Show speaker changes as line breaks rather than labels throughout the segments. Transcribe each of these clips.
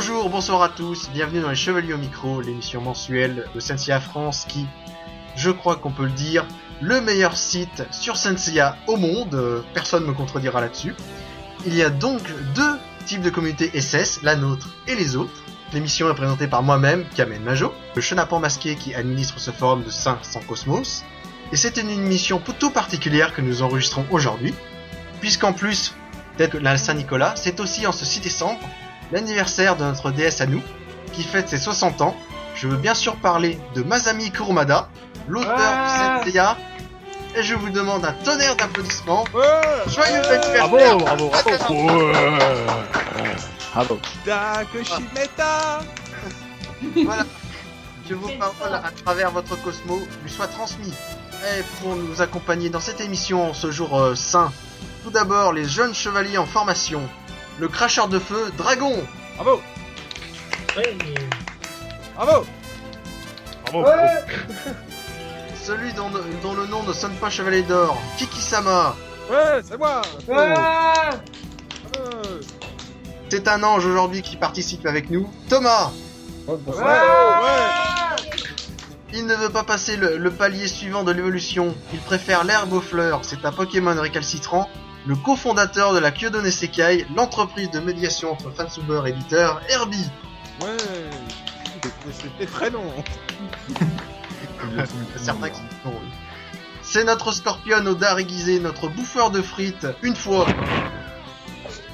Bonjour, bonsoir à tous, bienvenue dans les Chevaliers au micro, l'émission mensuelle de Senseiya France qui, je crois qu'on peut le dire, le meilleur site sur Senseiya au monde, euh, personne ne me contredira là-dessus. Il y a donc deux types de communautés SS, la nôtre et les autres. L'émission est présentée par moi-même, Kamen Majo, le chenapan masqué qui administre ce forum de Saint sans Cosmos. Et c'est une émission plutôt particulière que nous enregistrons aujourd'hui, puisqu'en plus d'être la Saint-Nicolas, c'est aussi en ce 6 décembre l'anniversaire de notre déesse à nous, qui fête ses 60 ans. Je veux bien sûr parler de Masami Kurumada, l'auteur
Ouais.
de Senseiya, et je vous demande un tonnerre d'applaudissements. Joyeux
Bravo,
anniversaire
bravo, bravo. Bravo.
Dakoshimeta
Voilà. Que vos paroles à travers votre Cosmo lui soient transmis. Et pour nous accompagner dans cette émission en ce jour euh, saint, tout d'abord les jeunes chevaliers en formation. Le cracheur de feu, Dragon.
Bravo Bravo
Bravo.
Celui dont, dont le nom ne sonne pas chevalier d'or, Kiki-sama.
Ouais, c'est moi
Ouais.
C'est un ange aujourd'hui qui participe avec nous, Thomas. Il ne veut pas passer le, le palier suivant de l'évolution. Il préfère l'herbe aux fleurs. C'est un Pokémon récalcitrant. Le cofondateur de la Kyodo Nesekai, l'entreprise de médiation entre fansubers et éditeurs, Herbie.
Ouais C'était très long
Certains qui. C'est notre scorpion au dard aiguisé, notre bouffeur de frites, une fois.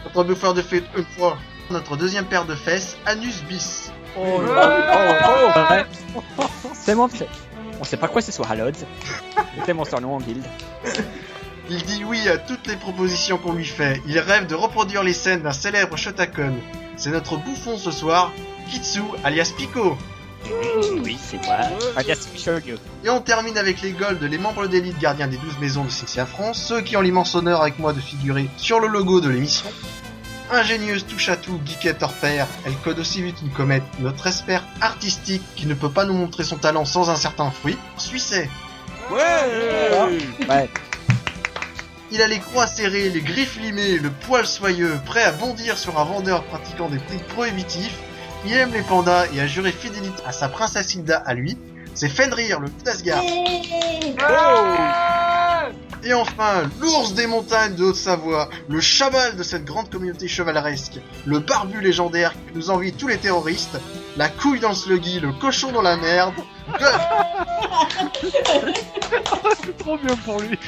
Notre bouffeur de frites, une fois. Notre deuxième paire de fesses, Anus bis.
Oh,
Ouais. C'est mon c'est- On sait pas quoi ce soit Halods. C'était mon surnom en guilde.
Il dit oui à toutes les propositions qu'on lui fait. Il rêve de reproduire les scènes d'un célèbre Shotakon. C'est notre bouffon ce soir, Kitsu alias Pico.
Oui, c'est moi. Alias Shogyo.
Et on termine avec les Golds, les membres d'élite gardiens des 12 maisons de Sexia France, ceux qui ont l'immense honneur avec moi de figurer sur le logo de l'émission. Ingénieuse touche à tout, geekette hors pair, elle code aussi vite une comète, notre expert artistique qui ne peut pas nous montrer son talent sans un certain fruit, Suisset.
Ouais
Ouais.
Il a les croix serrées, les griffes limées, le poil soyeux, prêt à bondir sur un vendeur pratiquant des prix prohibitifs. Il aime les pandas et a juré fidélité à sa princesse Hilda à lui. C'est Fenrir, le loup d'Asgard. Et enfin, l'ours des montagnes de Haute-Savoie, le chamal de cette grande communauté chevaleresque, le barbu légendaire qui nous envie tous les terroristes, la couille dans le sluggy, le cochon dans la merde, Guff,
Trop bien pour lui.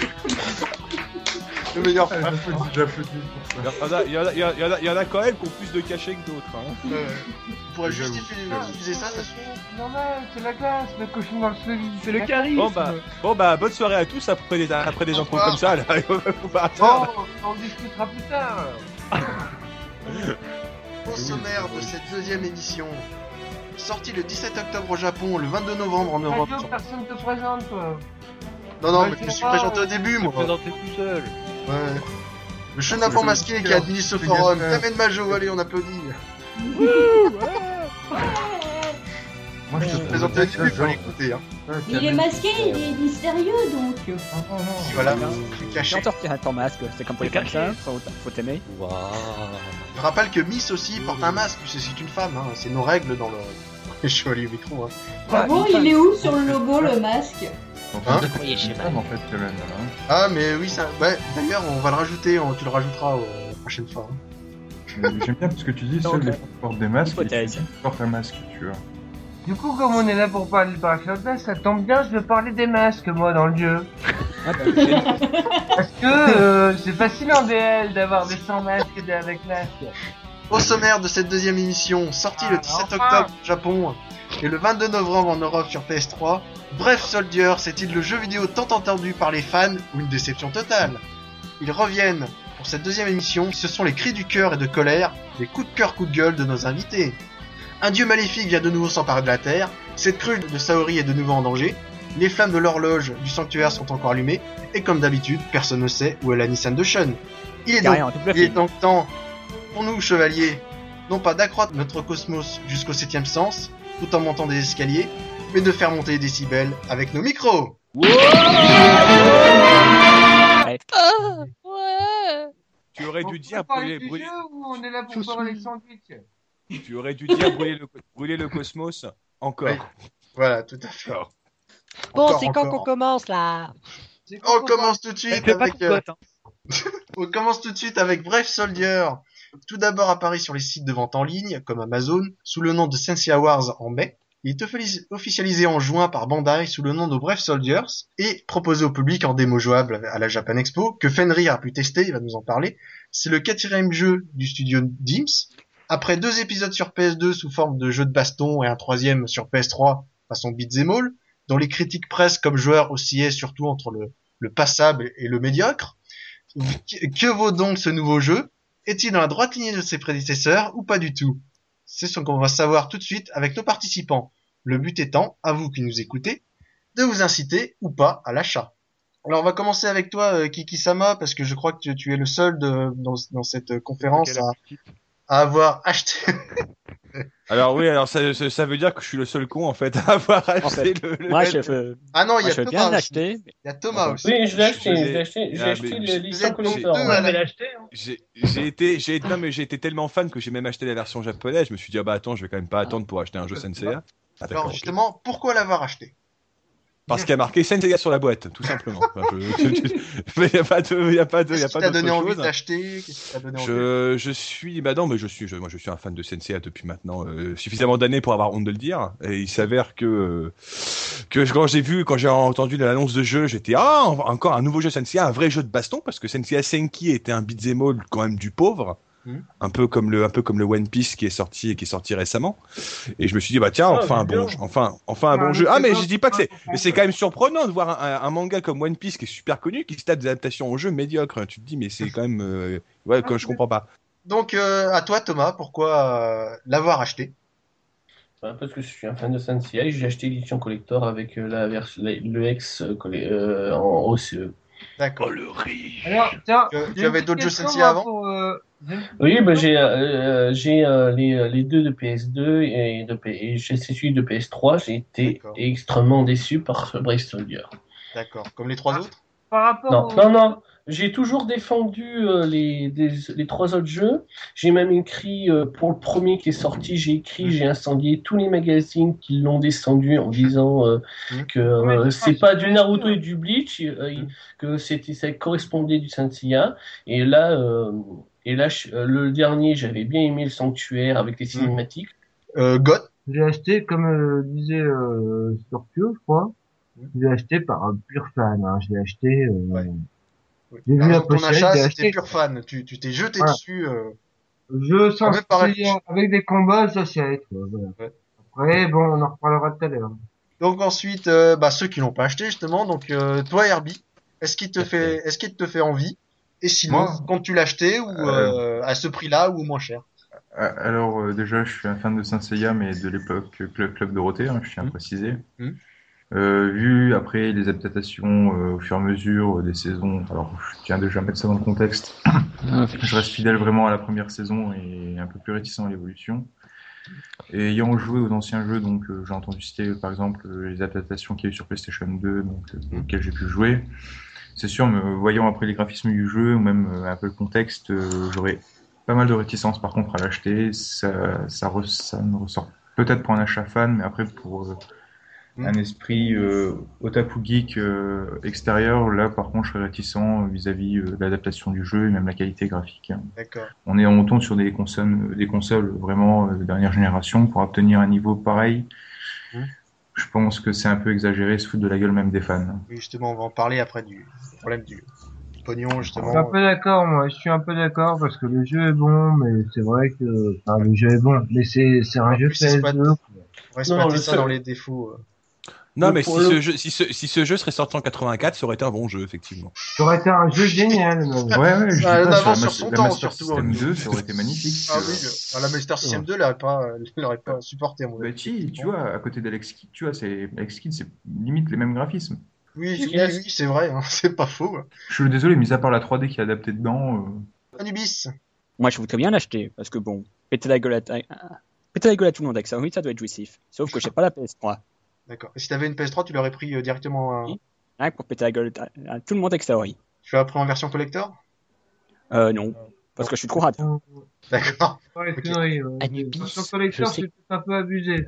Le meilleur
pour
Il y, en a, quand même qui ont plus de cachets que d'autres. Hein.
euh, pourrait
J'avoue.
justifier utiliser ça, ça suffit.
Normal, c'est la classe, le cochon dans le. C'est le charisme.
Bon bah, bon bah, bonne soirée à tous après des, après des intros comme ça. Là. Faut pas
Bon,
attendre.
on en discutera plus tard.
Au sommaire de cette deuxième émission, sorti le 17 octobre au Japon, le 22 novembre en Europe.
Radio, personne te présente, toi.
Non, non,
Ouais,
mais je me suis
pas-
présenté au début, moi.
Présenter tout seul.
Ouais. Le chenapan
Je-
masqué qui
je-
administre ce
je-
forum,
je-
Kamen Majo, allez, on applaudit.
Moi, je
Je
te
me présentais
présente
début, fallait écouter, hein.
Il est masqué, il est mystérieux donc.
Non, non, non.
Voilà,
Non.
je suis
J'ai
caché.
entorti ton masque, c'est comme pour les cacher, faut, faut t'aimer.
Je rappelle que Miss aussi porte un masque, puisque c'est une femme, hein. c'est nos règles dans le... les chevaliers au micro. Hein.
Ah bon, il est où sur le logo le masque?
Hein
en fait, même. Hein.
Ah, mais oui, ça... Ouais, d'ailleurs, on va le rajouter, on- tu le rajouteras euh, la prochaine fois. hein.
J'aime bien parce que tu dis, seuls les portent des masques et portes un masque, tu vois.
Du coup, comme on est là pour parler de parachutage, ça tombe bien, je vais parler des masques, moi, dans le jeu.
Ah, bah,
Parce que euh, c'est facile en DL d'avoir des sans masques et des avec masque.
Au sommaire de cette deuxième émission, sorti le
Ah,
17
enfin.
octobre au Japon et le 22 novembre en Europe sur PS3, Bref Soldier, c'est-il le jeu vidéo tant entendu par les fans ou une déception totale? Ils reviennent pour cette deuxième émission, ce sont les cris du cœur et de colère, les coups de cœur, coups de gueule de nos invités. Un dieu maléfique vient de nouveau s'emparer de la terre, cette crue de Saori est de nouveau en danger, les flammes de l'horloge du sanctuaire sont encore allumées, et comme d'habitude, personne ne sait où est la Nissan de Shun. Il est donc il est donc temps pour nous, chevaliers, non pas d'accroître notre cosmos jusqu'au septième sens, tout en montant des escaliers, mais de faire monter les décibels avec nos micros.
Ouais.
Tu aurais
On
dû dire brûler, brûler.
on est là pour
Je
parler sandwich
Tu aurais dû dire brûler le, brûler le cosmos encore.
Oui. Voilà, tout à fait.
Encore.
Bon, c'est quand qu'on commence là
On commence tout de suite avec.
de
euh,
hein.
On commence tout de suite avec Brave Soldier. Tout d'abord apparu sur les sites de vente en ligne, comme Amazon, sous le nom de Sensei Wars en mai. Il est offici- officialisé en juin par Bandai sous le nom de Brave Soldiers et proposé au public en démo jouable à la Japan Expo, que Fenrir a pu tester, il va nous en parler. C'est le quatrième jeu du studio Dims. Après deux épisodes sur PS2 sous forme de jeu de baston et un troisième sur PS3 façon beat'em all, dont les critiques presse comme joueurs oscillaient surtout entre le, le passable et le médiocre, que vaut donc ce nouveau jeu? Est-il dans la droite lignée de ses prédécesseurs ou pas du tout? C'est ce qu'on va savoir tout de suite avec nos participants. Le but étant, à vous qui nous écoutez, de vous inciter ou pas à l'achat. Alors on va commencer avec toi, euh, Kiki Sama, parce que je crois que tu, tu es le seul de, dans, dans cette conférence à avoir acheté.
Alors oui, alors ça, ça, ça veut dire que je suis le seul con en fait à avoir acheté
fait,
le, le-
Moi, je veux,
Ah non, il y a Thomas
bien
Il y a Thomas aussi.
Oui, je l'ai acheté, j'ai
Ah,
acheté le-
j'ai-
collector.
la-
l'acheter. Hein.
Été, j'ai non mais j'ai été tellement fan que j'ai même acheté la version japonaise. Je me suis dit ah bah attends, je vais quand même pas attendre pour acheter un jeu Senseiya. Ah,
Alors
d'accord, ok.
justement, pourquoi l'avoir acheté?
Parce qu'il y a marqué Senseiya sur la boîte, tout simplement. Enfin, je- je- je- mais il y a pas de, il y a pas de, il a pas
donné envie
chose.
envie
Je, je suis, bah non, mais je suis, je- moi je suis un fan de Senseiya depuis maintenant euh, suffisamment d'années pour avoir honte de le dire. Et il s'avère que euh, que quand j'ai vu, quand j'ai entendu l'annonce de jeu, j'étais ah encore un nouveau jeu Senseiya, un vrai jeu de baston parce que Senseiya Senki était un beat'em all quand même du pauvre.
Mhm.
Un peu comme le, un peu comme le One Piece qui est sorti et qui est sorti récemment. Et je me suis dit bah tiens enfin un bon,
bien.
jeu- enfin enfin un
Ah,
bon
mais
jeu. Ah mais je dis pas que c'est,
pas-
mais c'est quand même surprenant de voir un, manga comme One Piece qui est super connu qui se tape des adaptations en jeu médiocres. Tu te dis mais c'est quand même, euh, ouais, que je comprends pas.
Donc euh, à toi Thomas, pourquoi euh, l'avoir acheté?
Parce que je suis un fan de Sensei, j'ai acheté l'édition collector avec la le X collé- euh, en OCE.
D'accord.
le riche.
Alors, tiens,
Tu- avais d'autres jeux Sensi avant
pour, euh,
Oui, bah, j'ai euh, euh, j'ai euh, les, les deux de PS2 et, de, et j'ai celui de PS3. J'ai été extrêmement déçu par ce Brave Soldier.
D'accord. Comme les trois
Ah.
autres?
Par rapport
Non, non, non. J'ai toujours défendu euh, les, des- les trois autres jeux. J'ai même écrit, euh, pour le premier qui est sorti, j'ai écrit, j'ai incendié tous les magazines qui l'ont descendu en disant euh,
Mhm.
que euh, c'est pas du Naruto et du Bleach, euh,
Mhm.
que c'était ça correspondait du Senseiya. Et là, euh, et là, je- euh, le dernier, j'avais bien aimé le Sanctuaire avec les cinématiques.
euh, God
J'ai acheté, comme euh, disait euh, Scorpio, je crois. Je l'ai acheté par un pur fan. Hein. Je l'ai acheté. Euh,
Ouais.
J'ai vu
Alors,
la
ton
pochette,
achat, c'était
acheté.
pur fan. Tu tu t'es jeté
Voilà.
dessus. euh,
Je sens avec des combats, ça c'est être. Voilà.
Ouais.
Après, bon, on en reparlera tout à l'heure.
Donc ensuite, euh, bah, ceux qui l'ont pas acheté justement. Donc euh, toi Herbie, est-ce qu'il te fait, est-ce qu'il te fait envie? Et sinon,
Moi
comptes-tu l'acheter ou euh, à ce prix-là ou moins cher?
Ah, Alors euh, déjà, je suis un fan de Senseiya, mais de l'époque Club, Club Dorothée, hein, je tiens à
Mhm.
préciser.
Mhm.
Euh, vu après les adaptations euh, au fur et à mesure euh, des saisons, alors je tiens déjà à mettre ça dans le contexte. Je reste fidèle vraiment à la première saison et un peu plus réticent à l'évolution. Et ayant joué aux anciens jeux, donc euh, j'ai entendu citer par exemple les adaptations qu'il y a eu sur PlayStation 2, donc euh, auxquelles j'ai pu jouer. C'est sûr, me voyant après les graphismes du jeu ou même euh, un peu le contexte, euh, j'aurais pas mal de réticence par contre à l'acheter. Ça, ça, re- ça me ressort peut-être pour un achat fan, mais après pour euh, un esprit euh, otaku geek euh, extérieur, là par contre je serais réticent vis-à-vis euh, de l'adaptation du jeu et même la qualité graphique.
D'accord.
On est on tombe sur des consoles, des consoles vraiment euh, de dernière génération pour obtenir un niveau pareil.
Mm.
Je pense que c'est un peu exagéré, se foutre de la gueule même des fans.
Oui, justement, on va en parler après du problème du pognon
Je suis un
justement.
peu d'accord, moi. Je suis un peu d'accord parce que le jeu est bon, mais c'est vrai que, enfin, le jeu est bon, mais c'est, c'est un
En
jeu
plus, c'est
PS2.
On va se
Non,
mettre
le
ça
seul-
dans les défauts.
Non, mais si,
le-
ce jeu, si, ce, si ce jeu serait sorti en 84, ça aurait été un bon jeu, effectivement.
Ça aurait été un jeu génial.
Ouais, ouais, je
Ah,
pas, sur la,
sur
la
temps,
Master
surtout,
System
hein.
2, ça aurait été magnifique.
Ah oui, le- ah, la Master System 2 l'aurait pas, l'aurait pas supporté à mon
Bah, si, tu vois, à côté d'Alex Kidd, tu vois, c'est, Alex Kidd, c'est limite les mêmes graphismes.
Oui, c'est vrai, hein, c'est pas faux.
Je suis désolé, mis à part la 3D qui est adaptée dedans, euh,
Anubis,
Moi, je voudrais bien l'acheter parce que bon, péter la gueule à, péter la gueule à tout le monde avec ça, oui, ça doit être jouissif. Sauf que j'ai pas la PS3.
D'accord. Et si t'avais une PS3, tu l'aurais pris euh, directement. euh,
Oui. Pour péter la gueule à, à tout le monde oui.
Tu l'as pris en version collector?
Euh, non. Parce que je suis trop rad.
D'accord.
Ouais, vrai, ouais.
Anubis,
Version collector,
je
c'est un peu abusé.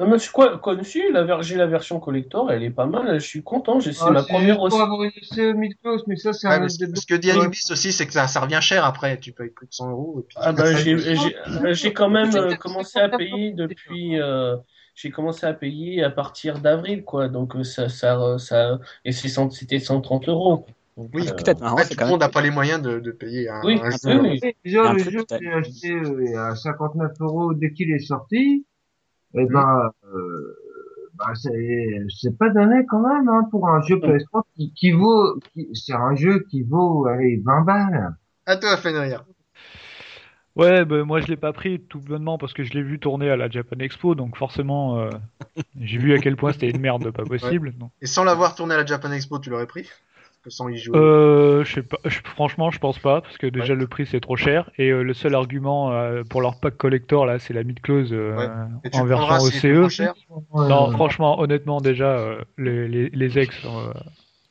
Non, mais c'est quoi, quoi si, la, ver- la version collector, elle est pas mal, je suis content, j'ai- c'est
Ah,
ma première aussi.
pour avoir une mid-close, mais ça, c'est
Ouais,
un
ce que dit Anubis aussi, c'est que ça, ça revient cher après. Tu payes plus de 100 euros. Et puis
Ah bah j'ai j'ai- j'ai quand même euh, commencé à payer depuis euh, j'ai commencé à payer à partir d'avril quoi donc euh, ça ça ça et c'était 130 euros Donc,
Oui,
euh,
Peut-être,
Ouais,
c'est
tout le monde n'a pas les moyens de, de payer un,
Oui,
un
oui,
jeu.
oui.
Déjà,
Un
le jeu j'ai acheté euh, à 59 euros dès qu'il est sorti, eh
Mhm.
ben, euh, bah, c'est, c'est pas donné quand même, hein, pour un jeu PS3 qui, qui vaut, qui, c'est un jeu qui vaut, allez, 20 balles.
À toi, Fenrir.
Ouais, bah, moi je l'ai pas pris tout bonnement parce que je l'ai vu tourner à la Japan Expo, donc forcément euh, j'ai vu à quel point c'était une merde pas possible.
Et sans l'avoir tourné à la Japan Expo, tu l'aurais pris? Parce que sans y jouer.
Euh, je sais pas, je- franchement je pense pas parce que déjà le prix c'est trop cher et euh, le seul argument euh, pour leur pack collector là c'est la mid close euh,
Ouais.
En version OCE.
cher
Non, franchement, honnêtement, déjà, euh, les, les, les ex, euh,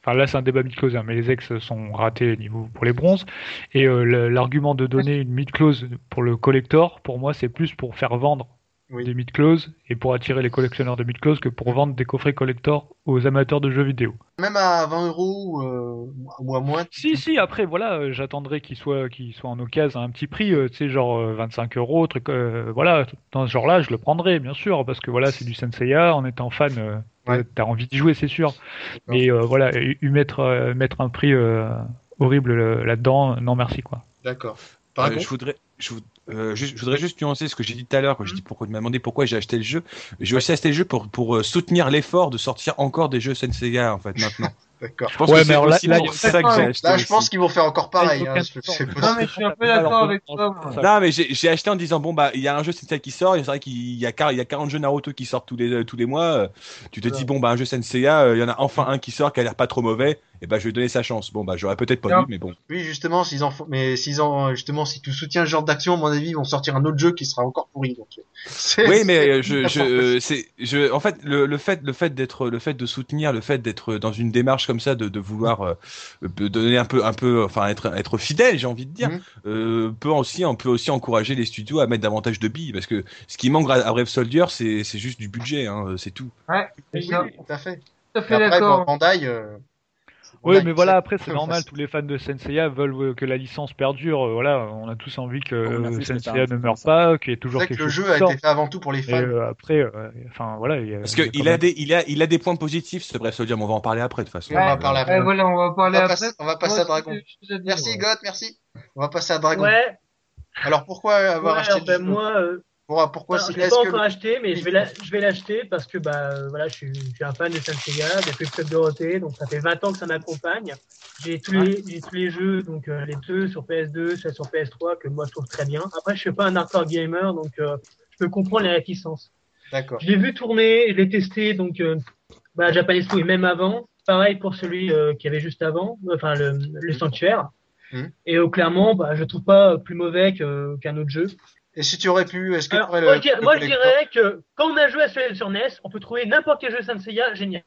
enfin là c'est un débat mid-close, hein, mais les ex sont ratés niveau pour les bronzes. Et euh, l'argument de donner une mid-close pour le collector, pour moi, c'est plus pour faire vendre
Oui.
des mid-close et pour attirer les collectionneurs de mid-close que pour vendre des coffrets collector aux amateurs de jeux vidéo.
Même à 20 euros euh, ou à moins.
Si, si, après, voilà, euh, j'attendrais qu'il soit, qu'il soit en occasion à un petit prix, euh, tu sais, genre euh, 25 euros, truc, euh, voilà, dans ce genre-là, je le prendrais, bien sûr, parce que voilà, c'est du Senseiya, en étant fan, euh,
Ouais.
euh, t'as envie d'y jouer, c'est sûr. Mais euh, voilà, y, y mettre, euh, mettre un prix euh, horrible là-dedans, non merci, quoi.
D'accord.
Euh, je voudrais, je, vou- euh, juste- je voudrais juste nuancer ce que j'ai dit tout à l'heure quand je dis pourquoi tu m'as demandé pourquoi j'ai acheté le jeu. J'ai aussi acheté le jeu pour pour soutenir l'effort de sortir encore des jeux Senseiya en fait maintenant.
D'accord.
Ouais, mais alors là-
je pense qu'ils vont faire encore pareil. Hein,
Non, mais je suis un peu d'accord avec toi, moi.
Non, mais j'ai acheté en disant bon bah il y a un jeu Senseiya qui sort, c'est vrai qu'il a y a 40 jeux Naruto qui sortent tous les tous les mois. euh, Tu te dis bon bah un jeu Senseiya, euh, il y en a enfin un qui sort qui a l'air pas trop mauvais, et bah je vais lui donner sa chance. Bon bah j'aurais peut-être pas
Non.
dû, mais bon.
Oui, justement, s'ils en font, mais s'ils en, justement, si tu soutiens ce genre d'action, à mon avis, ils vont sortir un autre jeu qui sera encore pourri. Donc, c'est-
Oui, mais euh, je, je, euh, c'est, je, en fait, le, le fait, le fait d'être, le fait de soutenir, le fait d'être dans une démarche comme ça, de, de vouloir euh, euh, donner un peu, un peu, enfin être, être fidèle, j'ai envie de dire,
Mhm.
euh, peut aussi, on peut aussi encourager les studios à mettre davantage de billes, parce que ce qui manque à à Brave Soldier, c'est, c'est juste du budget, hein, c'est tout.
Ouais, c'est
Oui,
ça.
tout à fait.
Tout à fait
après,
d'accord.
bon, Bandai. euh,
Oui, mais voilà, après c'est normal, tous les fans de Senseiya veulent que la licence perdure, euh, voilà, on a tous envie que Senseiya ne meure pas, qu'il y ait
C'est
toujours
vrai que
quelque
le
chose
jeu
qui
a été fait avant tout pour les
Et
fans.
euh, après, euh, enfin voilà. il y a-
Parce
il y a
il des, il a, il a des points positifs, ce Soldier, mais on va en parler après de toute façon.
On va parler après.
voilà, on va
On
parler
va
après.
passer, on va passer à Dragon. Merci,
ouais.
God, merci. On va passer à Dragon.
Ouais,
Alors, pourquoi avoir
ouais,
acheté
alors,
le
ben,
jeu
moi, euh,
Pourquoi, pourquoi c'est-
je l'ai
est-ce
pas
que
encore
le-
acheté, mais je vais la- je vais l'acheter parce que bah euh, voilà, je suis, je suis un fan de Senseiya depuis le Club Dorothée, donc ça fait 20 ans que ça m'accompagne. J'ai tous les, j'ai tous les jeux, donc euh, les deux sur PS2, ceux sur PS3 que moi je trouve très bien. Après, je suis pas un hardcore gamer, donc euh, je peux comprendre les réticences.
D'accord.
Je l'ai vu tourner, je l'ai testé, donc euh, bah, Japan Expo et même avant. Pareil pour celui qui avait juste avant, enfin le, le Sanctuaire.
Mhm.
Et clairement, bah, je trouve pas plus mauvais que- qu'un autre jeu.
Et si tu aurais pu, est-ce que tu aurais
moi,
le,
je dirais,
le
moi, je dirais que quand on a joué à celui sur NES, on peut trouver n'importe quel jeu Senseiya génial.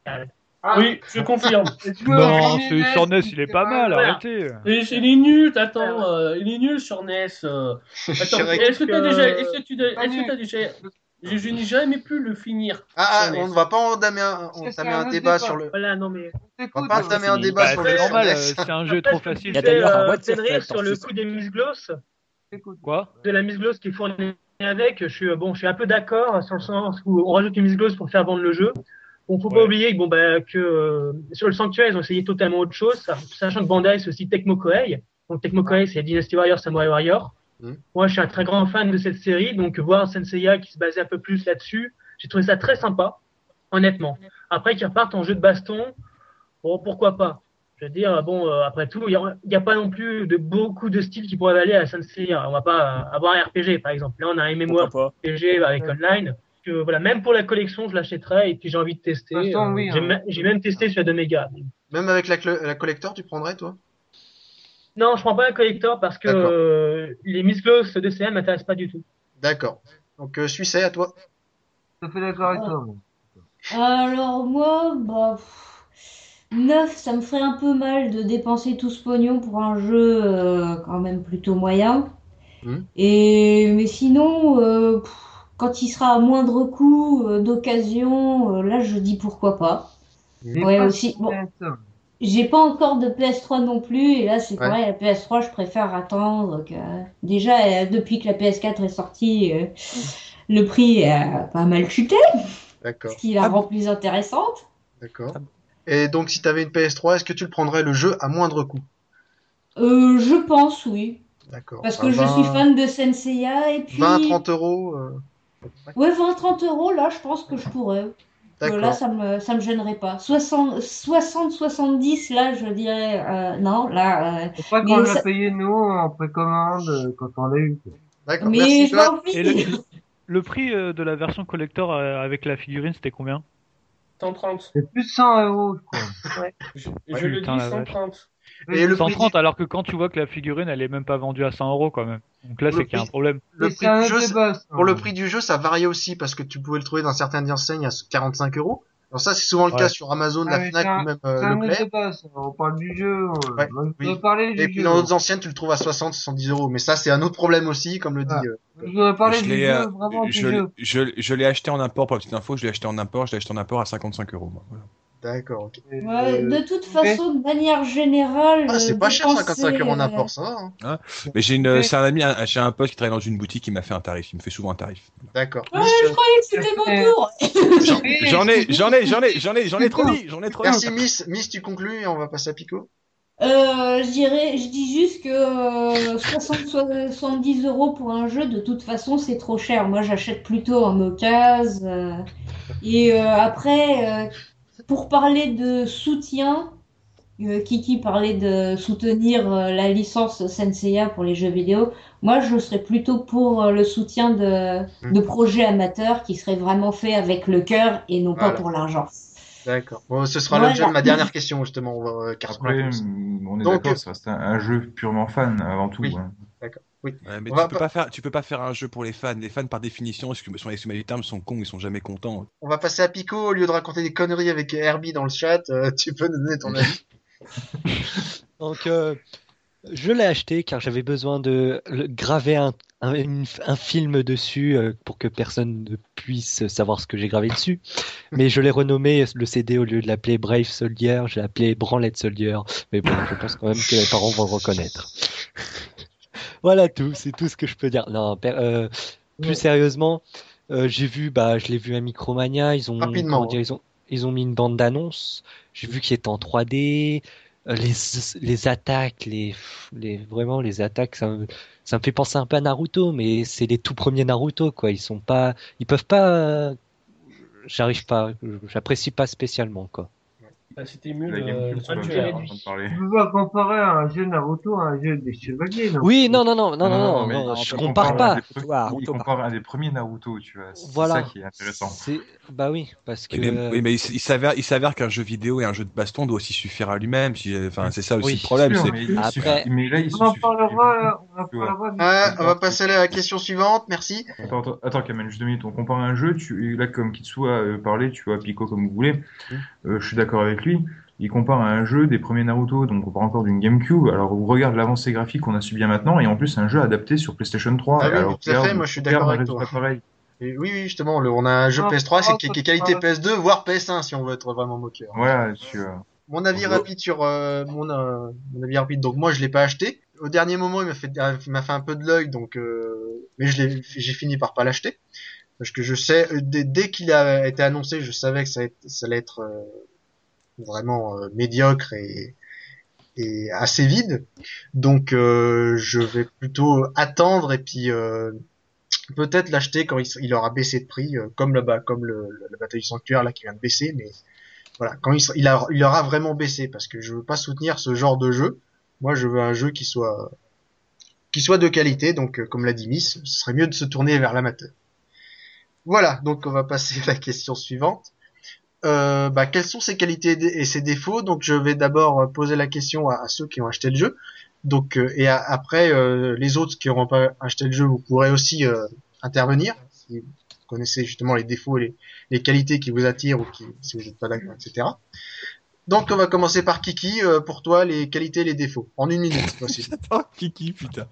Oui, je confirme.
Non, celui sur NES, il est pas mal,
Voilà.
arrêtez.
Et il est nul, attends, euh, il est nul sur NES. euh.
Que-
est-ce que t'as déjà, est-ce que tu, est-ce que
nul.
t'as déjà, je, je n'ai jamais pu le finir.
Ah, ah,
sur
on ne va pas entamer un,
C'est
entamer
un
un débat
débat.
sur le.
Voilà, non mais.
On va pas entamer un
fini.
débat
Bah,
sur
c'est
le
normal,
NES.
euh, c'est un jeu trop facile.
Il y a d'ailleurs un
euh, Fenrir
circulaire
sur le coup des musglos.
Quoi?
De la musglos qui est fournie avec. Je suis, euh, bon, je suis un peu d'accord sur le sens où on rajoute une musglos pour faire vendre le jeu. Bon, faut pas
Ouais.
oublier que, bon, bah, que euh, sur le Sanctuaire, ils ont essayé totalement autre chose, sa- sachant que Bandai, c'est aussi Tecmo Koei. Donc, Tecmo Koei, c'est Dynasty Warrior, Samurai Warrior.
Mhm.
Moi, je suis un très grand fan de cette série, donc voir Senseiya qui se basait un peu plus là-dessus, j'ai trouvé ça très sympa, honnêtement. Après, qu'ils repartent en jeu de baston, bon, pourquoi pas Je veux dire, bon, euh, après tout, il n'y a, pas non plus de beaucoup de styles qui pourraient aller à Senseiya. On va pas euh, avoir un RPG, par exemple. Là, on a un MMORPG
pas
avec online. Que, voilà, même pour la collection, je l'achèterais et puis j'ai envie de tester.
De
Euh,
oui, hein.
j'ai même testé sur la 2 mégas.
Même avec la, la collector, tu prendrais, toi?
Non, je prends pas un collector parce que euh, les Miss Gloss de CM m'intéressent pas du tout.
D'accord. Donc, euh, Suisset, à toi.
À fait d'accord avec toi.
Alors moi, bah, pff, neuf, ça me ferait un peu mal de dépenser tout ce pognon pour un jeu euh, quand même plutôt moyen.
Mhm.
Et mais sinon, euh, pff, quand il sera à moindre coût euh, d'occasion, euh, là je dis pourquoi pas.
J'ai
Ouais,
pas
aussi, bon. J'ai pas encore de PS3 non plus, et là c'est
Ouais.
pareil, la PS3 je préfère attendre que déjà euh, depuis que la PS4 est sortie, euh, le prix a pas mal chuté,
D'accord,
ce qui la
Ah
rend plus intéressante.
d'accord. Et donc, si t'avais une PS3, est-ce que tu le prendrais le jeu à moindre coût?
Euh, je pense oui,
D'accord.
parce que je
20,
suis fan de Senseiya et puis
20, 30 euros. euh,
ouais 20-30 euros là je pense que je pourrais. Euh, là
D'accord.
ça me ça me gênerait pas. 60 60-70 là je dirais euh, non là. euh,
C'est pas
Mais
qu'on
ça-
l'a payé nous en précommande quand on l'a eu.
D'accord.
mais
Merci,
je m'en fiche.
Et le, le prix de la version collector avec la figurine, c'était combien?
130.
C'est plus 100 euros, je crois.
Je,
Ouais,
je le dis
la vache.
130.
Et le prix
130, alors que quand tu vois que la figurine, elle est même pas vendue à 100 euros quand même. Donc là, c'est qu'il y a un problème.
Le prix
un
jeu. Pour le prix du jeu, ça variait aussi parce que tu pouvais le trouver dans certaines enseignes à 45 euros. Alors ça, c'est souvent le
Ouais.
cas sur Amazon,
Ah,
la
mais
Fnac
un-
ou même euh,
un
Leclerc.
débat, ça. On parle du jeu. on-
Ouais,
Moi, je
oui.
voudrais parler du
Et puis
jeu.
dans d'autres anciennes, tu le trouves à 60, 70 euros. Mais ça, c'est un autre problème aussi, comme le dit.
Ah.
euh,
Je voudrais parler
Je
du
l'ai,
jeu,
euh,
vraiment du
je,
jeu.
je, je l'ai acheté en import pour la petite info, je l'ai acheté en import, je l'ai acheté en import à 55 euros. moi. Voilà.
D'accord, ok.
Ouais,
euh,
de toute façon, de manière générale.
Ah, c'est
euh,
pas cher,
dépenser,
55 euros en
euh,
apport, ça va. hein.
Mais j'ai une, c'est un ami, un- j'ai un pote qui travaille dans une boutique qui m'a fait un tarif. Il me fait souvent un tarif.
D'accord.
Ouais, je
euh,
croyais que c'était mon
Euh,
tour.
J'en ai, j'en ai, j'en ai, j'en ai, j'en ai trop dit, j'en ai trop.
Merci Miss. Miss, tu conclus et on va passer à Pico.
Euh, je dirais, je dis juste que euh, 60, 70 euros pour un jeu, de toute façon, c'est trop cher. Moi, j'achète plutôt en occasion. euh, et euh, après, euh, pour parler de soutien, euh, Kiki parlait de soutenir euh, la licence Senseiya pour les jeux vidéo. Moi, je serais plutôt pour euh, le soutien de, de projets amateurs qui seraient vraiment faits avec le cœur et non pas pour l'argent.
D'accord. Bon, ce sera
Voilà.
l'objet de ma dernière question, justement. On va, euh,
mm, on est
Donc,
d'accord, ça reste un, un jeu purement fan avant tout.
Oui.
hein.
Ouais, mais
On
tu
va
peux pas faire, tu peux pas faire un jeu pour les fans. Les fans, par définition, excuse- excuse-moi du terme, sont cons, ils sont jamais contents?
On va passer à Pico. Au lieu de raconter des conneries avec Herbie dans le chat, euh, tu peux nous donner ton avis.
Donc, euh, je l'ai acheté car j'avais besoin de le- graver un, un, une- un film dessus euh, pour que personne ne puisse savoir ce que j'ai gravé dessus. Mais je l'ai renommé le CD au lieu de l'appeler Brave Soldier, je l'ai appelé Branlette Soldier. Mais bon, je pense quand même que les parents vont le reconnaître. Voilà tout, c'est tout ce que je peux dire. Non, euh, plus sérieusement, euh, j'ai vu, bah, je l'ai vu à Micromania, ils ont,
Rapidement,
comment dire, ils ont, ils ont mis une bande d'annonce. J'ai vu qu'il était en 3D. Euh, les, les attaques, les, les, vraiment, les attaques, ça me, ça me fait penser un peu à Naruto, mais c'est les tout premiers Naruto, quoi. Ils sont pas, ils peuvent pas, j'arrive pas, j'apprécie pas spécialement, quoi.
Bah, C'était mieux
La
le,
GameCube,
le sanctuaire.
Tu peux pas comparer un jeu Naruto à un jeu des chevaliers, non?
Oui, non, non, non, non, non, non, non, je
compare
pas.
pre-
Naruto,
Il
par
compare un des premiers Naruto, tu vois. C'est
Voilà.
ça qui est intéressant.
C'est, bah oui, parce que,
Oui, mais, oui, mais il, s'avère, il s'avère qu'un jeu vidéo et un jeu de baston doit aussi suffire à lui-même. Si, enfin, c'est ça aussi
Oui,
le problème.
Sûr,
c'est-
mais, il
Après-
suffit- mais là, il se
On en parlera, on en
Tu vois.
parlera. du-
Ouais, on va passer à la question suivante. Merci.
Attends, attends, Kamel, juste deux minutes. On compare un jeu, tu, là, comme Kitsu a euh, parlé, tu vois, Pico comme vous voulez, euh, je suis d'accord avec lui. Il compare à un jeu des premiers Naruto, donc on parle encore d'une GameCube. Alors, on regarde l'avancée graphique qu'on a subi maintenant, et en plus, un jeu adapté sur PlayStation 3.
Ah oui,
alors,
tout à fait, moi, je suis d'accord avec toi.
résultat pareil.
Et oui, oui, justement, le- on a un jeu
Non,
PS3 c'est qualité
pas-
PS2, voire PS1 si on veut être vraiment moqueur.
Tu vois.
Mon avis rapide sur euh, mon, euh, mon avis rapide. Donc moi je l'ai pas acheté. Au dernier moment il m'a fait il m'a fait un peu de l'œil donc euh, mais je l'ai j'ai fini par pas l'acheter parce que je sais euh, dès, dès qu'il a été annoncé je savais que ça, allait- ça allait être euh, vraiment euh, médiocre et assez vide. Donc euh, je vais plutôt attendre et puis euh, peut-être l'acheter quand il, aura baissé de prix comme là bas comme le, le, la bataille du sanctuaire là qui vient de baisser mais voilà, quand il, il, aura vraiment baissé, parce que je veux pas soutenir ce genre de jeu. Moi, je veux un jeu qui soit, qui soit de qualité. Donc, comme l'a dit Miss, ce serait mieux de se tourner vers l'amateur. Voilà, donc on va passer à la question suivante. Euh, bah, quelles sont ses qualités et ses défauts? Donc, je vais d'abord euh, poser la question à, à ceux qui ont acheté le jeu. Donc, euh, et après, euh, les autres qui n'auront pas acheté le jeu, vous pourrez aussi euh, intervenir si vous connaissez justement les défauts et les, les qualités qui vous attirent ou qui, si vous n'êtes pas d'accord, etc. Donc on va commencer par Kiki. euh, pour toi, les qualités et les défauts. En une minute.
Oh, Kiki, putain.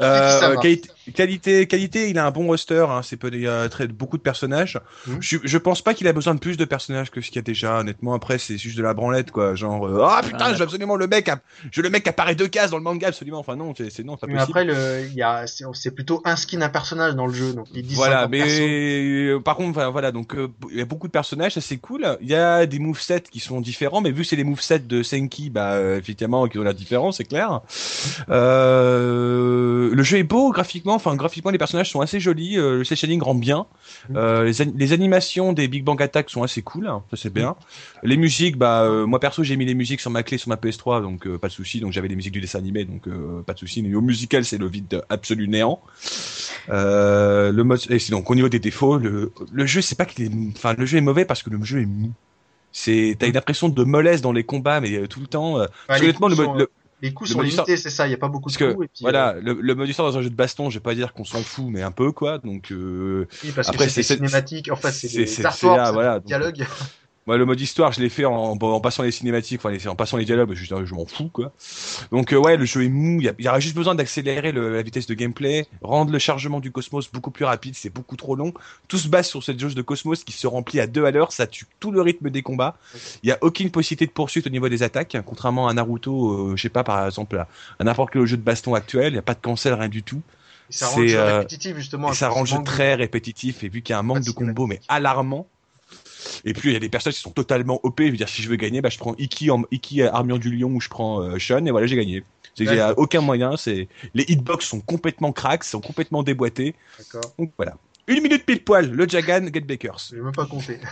ça
Euh,
va.
qualité, qualité, qualité, il a un bon roster. Hein, c'est peu, il y a très, beaucoup de personnages.
Mhm.
Je, je pense pas qu'il a besoin de plus de personnages que ce qu'il y a déjà. Honnêtement, après, c'est juste de la branlette, quoi. Genre, euh, ah putain, je veux absolument le mec. à- Je veux le mec qui apparaît deux cases dans le manga, absolument. Enfin non, c'est c'est- non, c'est pas
Mais
possible.
après, le, il y a, c'est c'est plutôt un skin, un personnage dans le jeu. Donc ils disent
Voilà,
50
mais euh, par contre, voilà, donc euh, il y a beaucoup de personnages, ça c'est cool. Il y a des movesets qui sont différents, mais vu que c'est les movesets de Senki, bah euh, effectivement, qui ont l'air différents, c'est clair. Euh, le jeu est beau graphiquement, enfin graphiquement les personnages sont assez jolis, euh, le cel shading rend bien. Euh, les, an- les animations des Big Bang Attack sont assez cool, hein, ça c'est bien. Les musiques, bah euh, moi perso j'ai mis les musiques sur ma clé sur ma PS3, donc pas de souci. Donc j'avais les musiques du dessin animé, donc pas de souci. Niveau musical, c'est le vide absolu néant. Le mode, et donc au niveau des défauts, le, le jeu, c'est pas qu'il est, enfin le jeu est mauvais parce que le jeu est mou. C'est, t'as une impression de mollesse dans les combats, mais tout le temps.
les
honnêtement, le, mode- le-
les coups
le
sont limités, c'est ça. Il y a pas beaucoup de
parce que
coups. Et puis,
voilà, le, le mode histoire dans un jeu de baston, je vais pas dire qu'on s'en fout, mais un peu quoi. Donc euh,
Oui, parce
après,
que c'est des
c'est-
cinématiques. En fait, c'est des artworks,
voilà,
des
donc. Moi, le mode histoire, je l'ai fait en, en passant les cinématiques, enfin, en passant les dialogues, je, je m'en fous, quoi. Donc, euh, ouais, le jeu est mou. Il y, a- y aura juste besoin d'accélérer la vitesse de gameplay, rendre le chargement du cosmos beaucoup plus rapide. C'est beaucoup trop long. Tout se base sur cette jauge de cosmos qui se remplit à deux à l'heure. Ça tue tout le rythme des combats. Il y a aucune possibilité de poursuite au niveau des attaques, contrairement à Naruto, euh, je sais pas, par exemple, à, à n'importe quel jeu de baston actuel. Il n'y a pas de cancel, rien du tout.
Et ça rend le jeu
euh,
répétitif justement.
Et ça rend le jeu très répétitif et vu qu'il y a un manque
de
de combo mais alarmant. Et puis il y a des personnages qui sont totalement OP. Je veux dire, si je veux gagner, bah, je prends Iki en Iki armure du lion ou je prends euh, Sean et voilà, j'ai gagné. C'est qu'il y a aucun moyen. C'est les hitbox sont complètement cracks, sont complètement déboîtés.
D'accord.
Donc voilà. Une minute pile poil. Le Jagan Get Bakers.
Je vais même pas compter.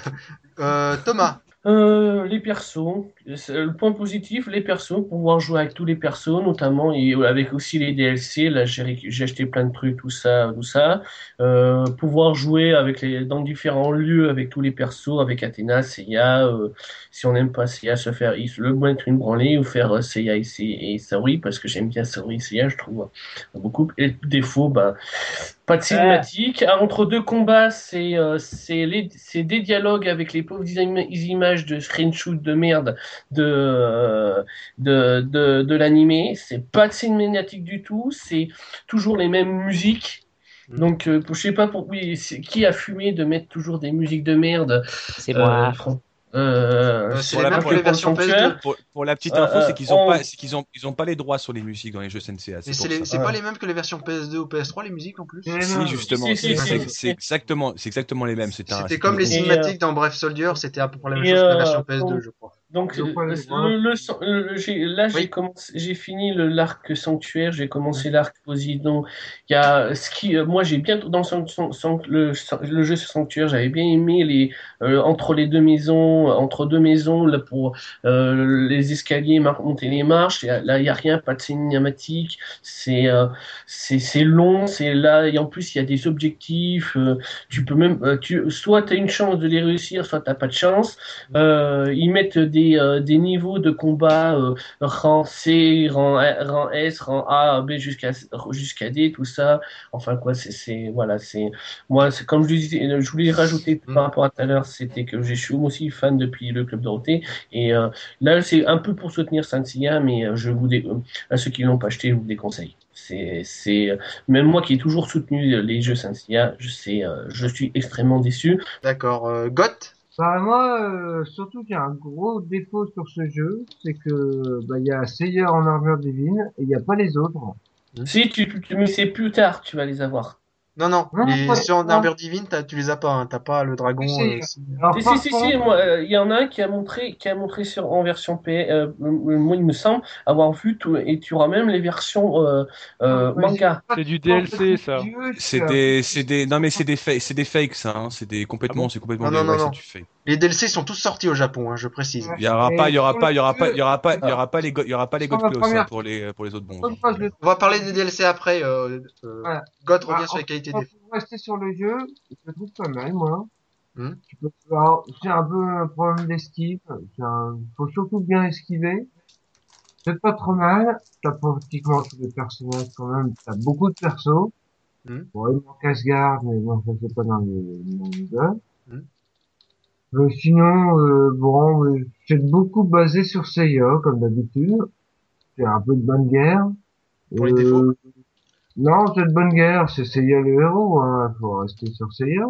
Euh, Thomas.
Euh, les persos, le point positif, les persos, pouvoir jouer avec tous les persos, notamment et avec aussi les DLC. Là, j'ai acheté plein de trucs, tout ça, tout ça. Euh, pouvoir jouer avec les dans différents lieux avec tous les persos, avec Athéna, Seiya. Euh, si on n'aime pas Seiya, se faire le mettre une branlée ou faire euh, Seiya et, et Saori parce que j'aime bien Saori et Seiya, je trouve euh, beaucoup. Et le défaut, bah pas de cinématique. Ah, Entre deux combats, c'est euh, c'est les- c'est des dialogues avec les pauvres im- images de screenshot de merde de euh, de de, de l'animé. C'est pas de cinématique du tout. C'est toujours les mêmes musiques. Donc, euh, je sais pas pour oui, c'est- qui a fumé de mettre toujours des musiques de merde?
C'est moi.
Euh, fran- euh,
c'est
Pour
les
la,
mêmes
pour
les versions
pour-
PS2.
pour- pour la petite
Euh,
info, c'est qu'ils ont
on-
pas, c'est qu'ils ont, ils ont pas les droits sur les musiques dans les jeux SNCA.
Mais
C'est
c'est
pour
les- c'est pas les mêmes que les versions PS2 ou PS3, les musiques en plus
Si,
non.
justement,
Si, si,
c'est
si,
c'est exactement, c'est exactement les mêmes. C'est un-
C'était
c'est
comme les
euh,
cinématiques dans Bref Soldier, c'était à peu près la même chose que la
euh,
version PS2,
donc-
je crois.
Donc le, le- le- là j'ai
Oui.
commencé j'ai fini le l'arc sanctuaire j'ai commencé l'arc Poséidon il y a ce qui euh, moi j'ai bien dans le, jeu sanctuaire j'avais bien aimé les euh, entre les deux maisons entre deux maisons là pour euh, les escaliers monter les marches. Là il y a rien pas de cinématique c'est euh, c'est c'est long c'est là et en plus il y a des objectifs euh, tu peux même euh, tu soit tu as une chance de les réussir soit t'as pas de chance. Euh, ils mettent des, euh, des niveaux de combat euh, rang C, rang, S, rang A, B jusqu'à jusqu'à D, tout ça. Enfin quoi, c'est voilà, c'est moi c'est comme je disais, je voulais rajouter
Mm.
par rapport à tout à l'heure, c'était que je suis aussi fan depuis le club Dorothée et euh, là c'est un peu pour soutenir Saint mais euh, je vous dé- à ceux qui l'ont pas acheté, je vous le déconseille. C'est c'est même moi qui ai toujours soutenu les jeux Saint je sais, je suis extrêmement déçu.
D'accord. Goth?
Bah moi, euh, surtout qu'il y a un gros défaut sur ce jeu, c'est que bah il y a Seiya en armure divine et il n'y a pas les autres.
Si tu, tu, tu- mais c'est plus tard, tu vas les avoir.
Non, non,
Non,
les
pas-
divine, t'as- tu les as pas, hein, t'as pas le dragon.
Si,
euh,
si. Alors,
Si, si, si,
contre-
si, moi, euh, il y en a un qui a montré, qui a montré sur, en version P, euh, euh, moi, il me semble avoir vu tout, et tu auras même les versions, euh, euh, manga.
C'est du DLC, ça.
C'est des, c'est des, non mais c'est des fakes, c'est des fakes ça, hein. c'est des complètement, c'est complètement,
Non, non,
des-
non,
ouais,
non.
c'est du fake.
Les DLC sont tous sortis au Japon, hein, je précise.
Il y aura pas, il y aura pas, il y aura pas, il y aura pas, il y aura pas les, il y aura pas les God
la
hein, pour les, pour les autres bons.
On va parler des DLC après. Euh, euh,
Voilà.
Goth revient
Ah,
sur les qualités
Pour
des.
rester sur le jeu, je le trouve pas mal, moi.
Hmm.
Tu peux, alors, j'ai un peu un problème d'esquive. J'ai un- faut surtout bien esquiver. C'est pas trop mal. T'as pratiquement tous les personnages quand même. T'as beaucoup de persos.
Hmm.
Bon, il manque Asgard, mais bon, ça c'est pas dans le, dans le jeu. Euh, sinon, euh, bon, euh, c'est beaucoup basé sur Seiya, comme d'habitude. C'est un peu de bonne guerre.
Pour les
Euh,
défauts
Non, c'est de bonne guerre, c'est Seiya le héros, hein. Faut rester sur Seiya.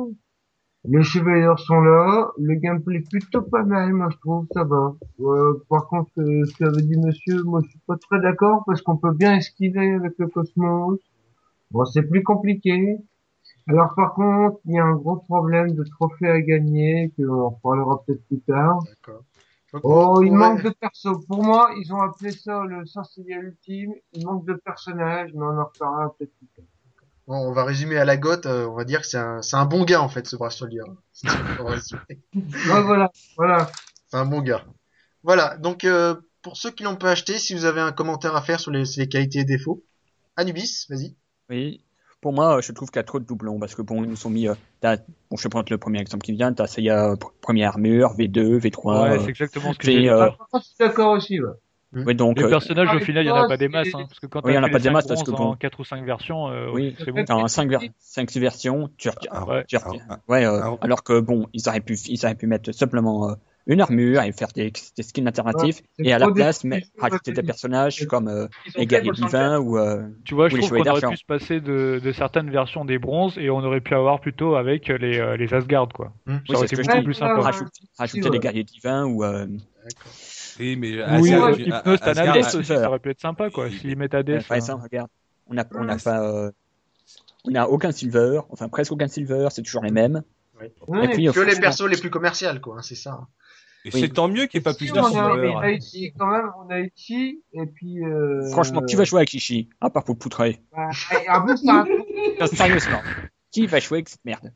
Les chevaliers sont là, le gameplay est plutôt pas mal, moi je trouve, ça va. Euh, par contre, euh, ce qu'avait dit monsieur, moi je suis pas très d'accord parce qu'on peut bien esquiver avec le Cosmos. Bon, c'est plus compliqué. Alors par contre, il y a un gros problème de trophées à gagner, qu'on reparlera peut-être plus tard.
D'accord.
Oh,
on-
il
on
manque de persos. Pour moi, ils ont appelé ça le Saint-Seiya ultime. Il manque de personnages, mais on en reparlera peut-être plus tard.
Bon, on va résumer à la gote, euh, on va dire que c'est un, c'est un bon gars en fait ce Brass Soldier. C'est ce qu'on va résumer.
Ouais, voilà, voilà.
C'est un bon gars. Voilà, donc euh, pour ceux qui l'ont pas acheté, si vous avez un commentaire à faire sur les, sur les qualités et défauts, Anubis, vas-y.
Oui. Pour moi, je trouve qu'il y a trop de doublons parce que bon, ils nous sont mis. euh, bon, je vais prendre le premier exemple qui vient. T'as Seiya euh, pr- première armure, V2, V3.
Ouais,
euh,
c'est exactement ce que
j'ai, euh,
Ah, je suis d'accord aussi, ouais.
ouais, donc.
Les personnages,
Ah,
au final, il n'y en a pas des masses. Hein, parce que quand
Oui, il y
t'as
en a pas des masses parce que
en
bon.
4 ou 5 versions, euh,
Oui,
c'est bon.
T'as un 5, ver 5 versions, tu retiens.
Alors,
Ouais.
tu retiens-
alors,
ouais, euh,
alors-
alors que bon, ils auraient pu, ils auraient pu mettre simplement euh, une armure et faire des, des skins alternatifs
Ouais,
et à la place, mais
des-
rajouter des personnages comme euh, les guerriers divins ou euh,
Tu vois, je
Ou les
trouve qu'on aurait pu se passer de, de certaines versions des bronzes et on aurait pu avoir plutôt avec les, euh, les Asgard, quoi.
Hmm.
Ça
Oui,
aurait
c'est
été
ce que
beaucoup plus sympa.
Ouais,
rajouter, rajouter
ouais.
des guerriers divins ou euh,
Oui, mais
Oui,
Asgard-
euh,
Asgard- Asgard-
aussi, ça aurait pu être sympa, quoi. S'ils mettent Hades.
par
euh,
exemple, regarde, on a, on n'a
Ouais.
pas, euh, on n'a aucun silver, enfin presque aucun silver, c'est toujours les mêmes.
Ouais,
Et puis, euh,
Que les persos les plus commerciaux, quoi, hein, c'est ça.
Et
Oui.
c'est tant mieux qu'il n'y ait pas
Si,
plus de
on a, Ichi, quand même, on a Ichi, et puis, euh...
franchement, qui va jouer avec Ishi À part pour poutrer.
bah, et en plus, t'as un-
Non, Sérieusement, qui va jouer avec cette merde?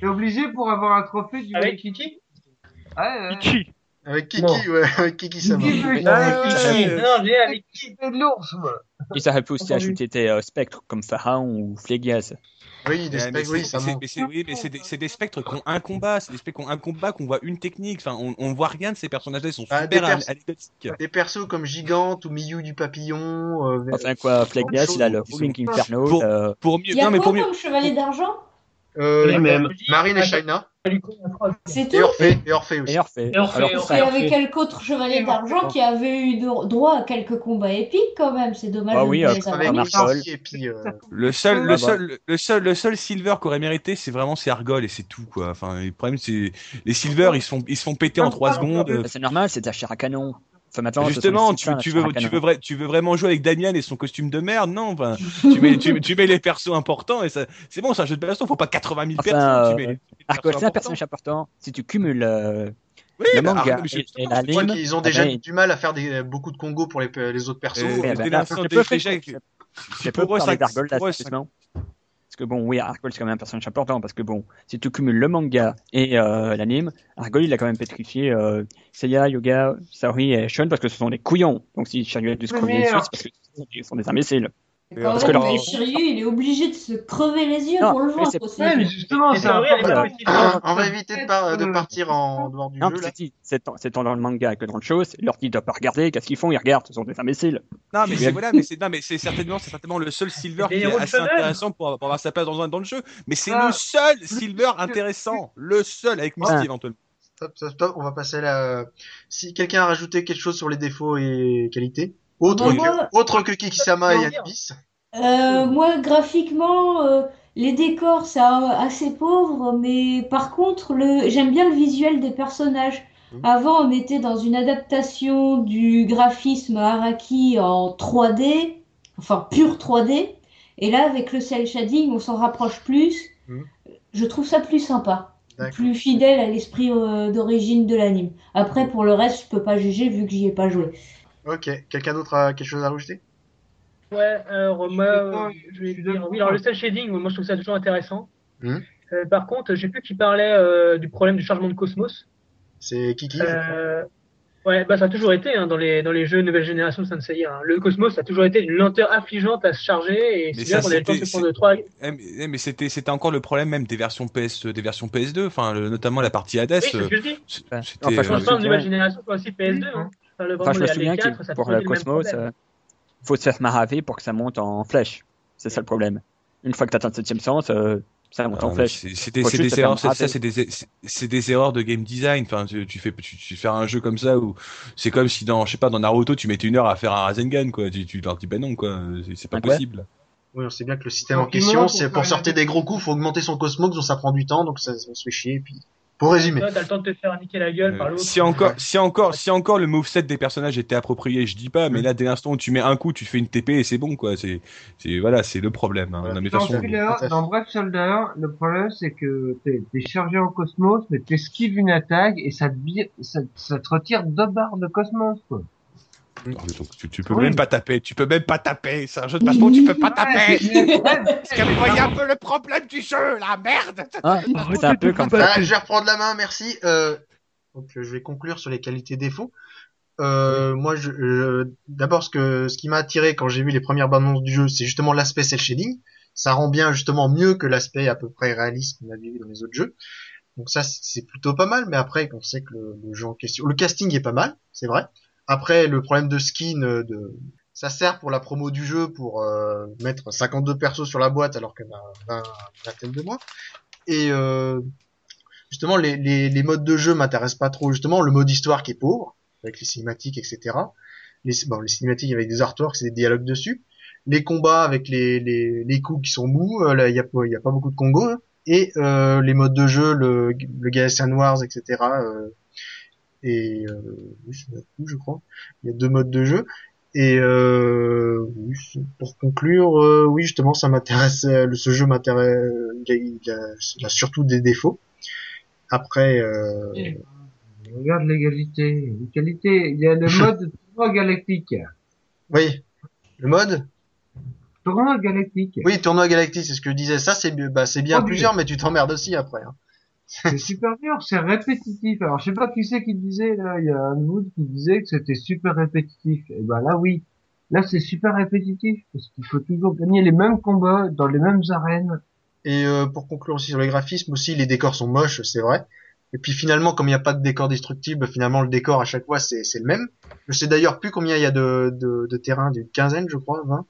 T'es obligé pour avoir un trophée du
Avec Kiki?
Ouais, ouais.
Ichi.
Avec Kiki,
Non.
ouais, avec Kiki Ouais.
oui.
Ah, non, j'ai avec
Kiki, de l'ours, moi.
Ils auraient pu aussi ajouter des euh, spectres comme Pharaon ou Phlégias.
Oui, des specs, oui, ça
mais c'est-
manque.
mais c'est oui, mais c'est des, spectres qui ont un combat, c'est des spectres qui ont un combat, qu'on voit une technique. Enfin, on, on voit rien de ces personnages-là, ils sont
Ah,
super
des
anecdotiques.
Des persos comme Gigante ou Miyu du papillon. euh,
Enfin quoi, Phlégias, il a le Inferno.
Pour-
euh,
Pour
Il
mieux,
y a
non mais
quoi
pour mieux.
comme chevalier d'argent
euh,
Les mêmes.
Marine et Shaina.
C'est
Et
tout
Orphée, et Orphée aussi.
et Orphée.
Et Orphée,
Alors,
et
Il y avait quelques autres chevaliers d'argent qui avaient eu de- droit à quelques combats épiques quand même. C'est dommage
Ah
de
oui, euh,
les
Avec et puis. euh,
Le seul,
Ah
le
bah.
seul, le seul, le seul silver qu'aurait mérité, c'est vraiment c'est Argol et c'est tout quoi. Enfin, le problème c'est les silver, ils se font, ils se font péter en 3 secondes.
Bah, C'est normal, c'est ta chair à canon. Enfin, maintenant,
Justement, tu, tu veux, tu veux, vrai- tu veux vraiment jouer avec Damian et son costume de merde Non, enfin, tu mets, tu, tu mets les persos importants et ça, c'est bon, c'est un jeu de baston, faut pas 80 000
Enfin,
personnes.
euh,
Tu mets les persos
Argol, c'est un personnage important. Si tu cumules euh,
Oui,
le
bah,
manga et, et la
ont déjà
après,
du mal à faire des, beaucoup de combos pour les, les autres persos.
Euh,
eh ben, là,
déjà,
je-
si
je
pour eux,
que bon, oui, Argol c'est quand même un personnage important parce que bon, si tu cumules le manga et euh, l'anime, Argol il a quand même pétrifié euh, Seiya, Yoga, Saori et Shun parce que ce sont des couillons. Donc si Shiryu a dû se crever c'est parce que ce sont des imbéciles.
Parce que
mais
leur-
Shiryu, il est obligé de se crever les yeux
Non,
pour le voir
c'est-
aussi.
Ouais, mais justement, c'est
petite.
On va éviter de, par- de partir en dehors du
Non,
jeu
c'est tant, dans le manga que dans le show, c'est- leur dit de pas regarder, qu'est-ce qu'ils font Ils regardent, ce sont des imbéciles.
Non, mais c'est voilà, mais c'est non, mais c'est certainement, c'est certainement le seul silver qui est assez intéressant pour, pour avoir sa place dans, un- dans le jeu. Mais c'est
Ah,
le seul silver intéressant, le seul avec Misty
Ah.
éventuellement.
Stop, stop, stop. On va passer à la. Si quelqu'un a rajouté quelque chose sur les défauts et qualités, autre,
Bah,
que,
moi-
autre que Kikisama et Anubis.
Euh, moi, graphiquement, euh, les décors, c'est euh, assez pauvre, mais par contre, le... j'aime bien le visuel des personnages.
Mhm.
Avant, on était dans une adaptation du graphisme Araki en 3D, enfin pur 3D, et là, avec le cel shading, on s'en rapproche plus.
Mhm.
Je trouve ça plus sympa, plus fidèle à l'esprit euh, d'origine de l'anime. Après, pour le reste, je peux pas juger vu que j'y ai pas joué.
Ok. Quelqu'un d'autre a quelque chose à rajouter?
Ouais, alors
suis
moi,
d'accord,
euh, je vais
je
dire, oui, alors le cel shading, moi je trouve ça toujours intéressant.
Mhm.
Euh, par contre, j'ai plus qui parlait euh, du problème du chargement de Cosmos.
C'est Kiki. je.
Euh, ouais, bah ça a toujours été hein, dans les dans les jeux nouvelle génération de Sensei. Hein. Le Cosmos ça a toujours été une lenteur affligeante à se charger et
Mais
c'est bien
ça,
qu'on ait le temps de prendre trois.
Eh, mais, eh, mais c'était, c'était encore le problème même des versions PS, des versions PS2, enfin, le- notamment la partie Hades.
Oui, c'est
euh,
ce que je dis.
c'est-
Enfin,
Je
je
pense pas
euh,
en nouvelle génération, c'est aussi PS2. Hein. Enfin, le,
Enfin, je me souviens que pour le Cosmos,
problème.
euh, faut se faire maraver pour que ça monte en flèche. C'est ça le problème. Une fois que tu atteins le septième sens, euh, Ça monte
Ah,
en
mais
flèche.
c'est- des, erreurs,
faire
c'est- ça, c'est des, c'est- c'est des erreurs de game design. Enfin, tu, tu fais, tu, tu fais un jeu comme ça où c'est comme si dans, je sais pas, dans Naruto, tu mettais une heure à faire un Rasengan, quoi. Tu, tu leur dis, ben non, quoi. C'est- pas
Ah,
possible.
Oui, on sait bien que le système en question,
pour
c'est sortir des gros coups, faut augmenter son cosmos, donc ça prend du temps, donc ça, on se fait chier. Et puis, pour résumer.
Toi, t'as le temps de te faire niquer la gueule par l'autre.
si encore, si encore, si encore le moveset des personnages était approprié, je dis pas, mais là, dès l'instant où tu mets un coup, tu fais une TP et c'est bon, quoi. C'est, c'est, voilà, c'est le problème. Hein.
Voilà.
Dans
fait.
dans Brave Soldier, le problème c'est que t'es es chargé en cosmos, mais t'esquives une attaque et ça te, ça, ça te retire deux barres de cosmos, quoi.
Donc, tu, tu peux
Oui.
même pas taper, tu peux même pas taper. C'est un jeu de baston, tu peux pas taper. Parce que vous voyez un peu le problème du jeu, la merde.
Ah, c'est un peu comme ça.
Ah, je vais reprendre la main, merci. Euh, donc, euh, je vais conclure sur les qualités défauts. Euh, moi, je, euh, d'abord, ce que, ce qui m'a attiré quand j'ai vu les premières bandes annonces du jeu, c'est justement l'aspect cel shading. Ça rend bien, justement, mieux que l'aspect à peu près réaliste qu'on a vu dans les autres jeux. Donc ça, c'est c'est plutôt pas mal, mais après, on sait que le, le jeu en question, le casting est pas mal, c'est vrai. Après, le problème de skin, euh, de, ça sert pour la promo du jeu pour euh, mettre 52 persos sur la boîte alors en a 20, une vingtaine de mois. Et euh, justement, les, les, les modes de jeu m'intéressent pas trop. Justement, le mode histoire qui est pauvre, avec les cinématiques, etc. Les, bon, les cinématiques avec des artworks et des dialogues dessus. Les combats avec les, les, les coups qui sont mous, euh, il y a, y a pas beaucoup de combos. hein. Et euh, les modes de jeu, le, le Galaxian Wars, etc. euh, et euh, oui, c'est tout, je crois. Il y a deux modes de jeu. Et euh, oui, pour conclure, euh, oui, justement, ça m'intéresse. euh, Ce jeu m'intéresse. Il, a- il a, il a surtout des défauts. Après, euh,
Regarde l'égalité. L'égalité, il y a le mode tournoi galactique.
oui, le mode?
Tournoi galactique.
Oui, tournoi galactique, c'est ce que je disais. Ça, c'est bah, c'est bien
Oh, oui.
plusieurs, mais tu t'emmerdes aussi après. hein.
C'est super dur, c'est répétitif. Alors, je sais pas qui c'est qui disait, là, il y a un Wood qui disait que c'était super répétitif. Et ben là, oui. Là, c'est super répétitif, parce qu'il faut toujours gagner les mêmes combats dans les mêmes arènes.
Et euh, pour conclure aussi sur les graphismes aussi, les décors sont moches, c'est vrai. Et puis finalement, comme il n'y a pas de décor destructible, finalement le décor à chaque fois c'est c'est le même. Je sais d'ailleurs plus combien il y a de, de, de terrains, d'une quinzaine je crois, 20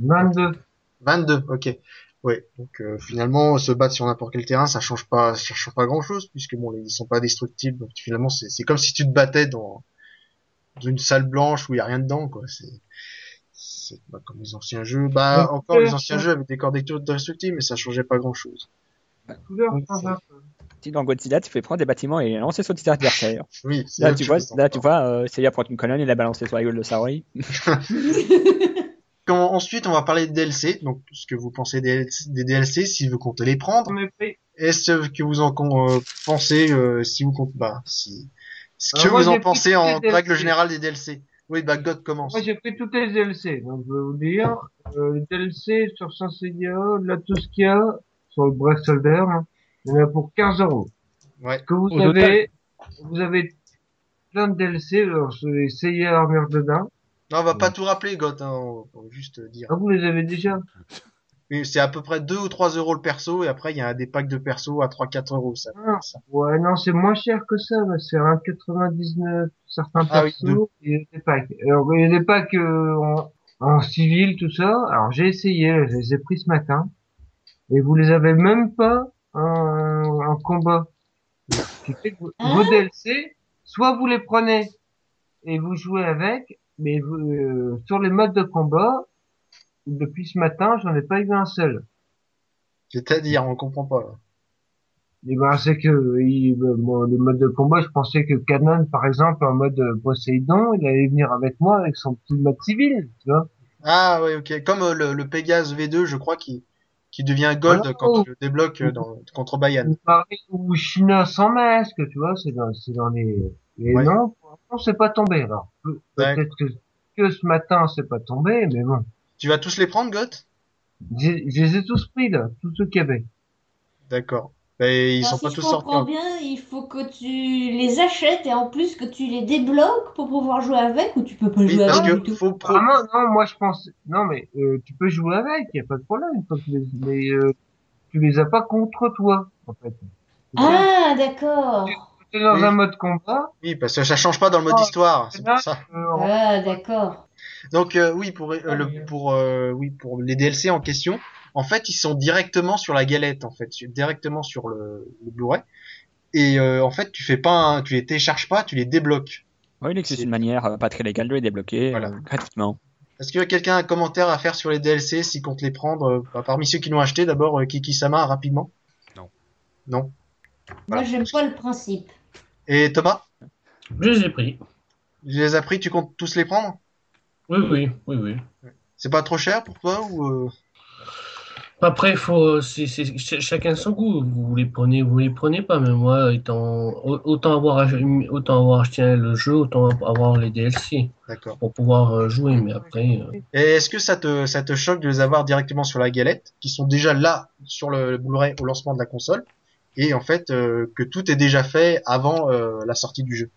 22.
22, ok. Ouais, donc euh, finalement se battre sur n'importe quel terrain, ça change pas, ça change pas grand chose puisque bon, ils sont pas destructibles. Donc finalement c'est c'est comme si tu te battais dans, dans une salle blanche où il y a rien dedans quoi. C'est c'est bah, comme les anciens jeux. Bah
Donc,
encore les anciens jeux avec des corps destructibles, mais ça changeait pas grand chose.
Dans Godzilla, tu fais prendre des bâtiments et les lancer sur tes adversaires.
Oui,
Là, tu vois, là, tu vois, euh, Seiya prend une colonne et la balancer sur la gueule de Saori.
Quand, ensuite, on va parler de DLC. Donc, ce que vous pensez des, des DLC, si vous comptez les prendre. Est-ce que vous en euh, pensez, euh, si vous comptez, bah, si, ce que
Alors, moi,
vous en pensez en règle
DLC.
générale des DLC Oui, bah, God commence.
Moi, j'ai pris toutes les DLC. Donc, je vais vous dire, euh, les DLC sur Saint Seiya, là, tout ce qu'il y a, sur le Breath Soldier, hein, il y en a pour 15 euros.
Ouais.
Que vous
Au
avez, vous avez plein de DLC, alors, sur les Seiya Armure dedans.
Non, on va pas tout rappeler, God, hein, on va juste dire.
Ah, vous les avez déjà?
Mais C'est à peu près 2 ou 3 euros le perso, et après, il y a des packs de perso à 3-4 euros, ça.
Ah,
ça.
Ouais, non, c'est moins cher que ça, mais c'est 1,99 certains
Ah oui,
persos et des packs. Alors, il y a des packs euh, en, en civil, tout ça. Alors, j'ai essayé, je les ai pris ce matin. Et vous les avez même pas en, en combat. Ce qui fait que
Hein
vos DLC, soit vous les prenez et vous jouez avec, mais euh, sur les modes de combat, depuis ce matin, j'en ai pas eu un seul.
C'est-à-dire, on comprend pas, là.
Et ben, c'est que il, bon, les modes de combat, je pensais que Canon, par exemple, en mode euh, Poséidon, il allait venir avec moi avec son petit mode civil, tu vois.
Ah, ouais, ok. Comme euh, le, le Pégase V2, je crois, qui, qui devient gold quand tu le débloques euh, dans, contre Bayan.
Ou pareil, Ou China sans masque, tu vois, c'est dans, c'est dans les, et
Ouais.
non, pour l'instant, c'est pas tombé, alors. Pe- Peut-être que, que ce matin, c'est pas tombé, mais bon.
Tu vas tous les prendre, Goth
J'ai- Je les ai tous pris, là, tous ceux qu'il y avait.
D'accord. Mais ils
Alors,
sont
si
pas
je
tous sortis.
comprends
encore.
bien, il faut que tu les achètes et en plus que tu les débloques pour pouvoir jouer avec ou tu peux pas
Oui,
jouer
parce
avec
que faut pro...
Vraiment, non, moi, je pense, non, mais, euh, tu peux jouer avec, y a pas de problème, faut que tu les, mais, euh, tu les as pas contre toi, en fait.
Ah, d'accord.
T'es dans
Oui.
un mode combat,
Oui, parce que ça change pas dans le mode
Oh,
histoire, c'est pour ça.
euh,
Ah, d'accord.
Donc euh, oui, pour euh,
Ah,
le
oui.
pour euh, oui pour les DLC en question, en fait, ils sont directement sur la galette, en fait, directement sur le, le Blu-ray. Et euh, en fait, tu fais pas, un- tu les télécharges pas, tu les débloques.
Oui, il existe
C'est-
une manière euh, pas très légale de les débloquer
Voilà.
euh, gratuitement.
Est-ce que quelqu'un a un commentaire à faire sur les DLC s'il compte les prendre euh, bah, Parmi ceux qui l'ont acheté, d'abord euh, Kiki Sama rapidement?
Non.
Non?
Moi, j'aime pas le principe.
Et Thomas,
Je les ai pris.
tu les as pris, tu comptes tous les prendre?
Oui, oui, oui, oui.
C'est pas trop cher pour toi ou euh,
Après, faut, c'est, c'est, ch- chacun son goût. Vous les prenez, vous les prenez pas. Mais moi, étant, au- autant avoir, autant avoir acheté le jeu, autant avoir les DLC
D'accord.
pour pouvoir euh, jouer. Mais après, euh,
Et est-ce que ça te ça te choque de les avoir directement sur la galette, qui sont déjà là sur le, le Blu-ray au lancement de la console, et en fait euh, que tout est déjà fait avant euh, la sortie du jeu?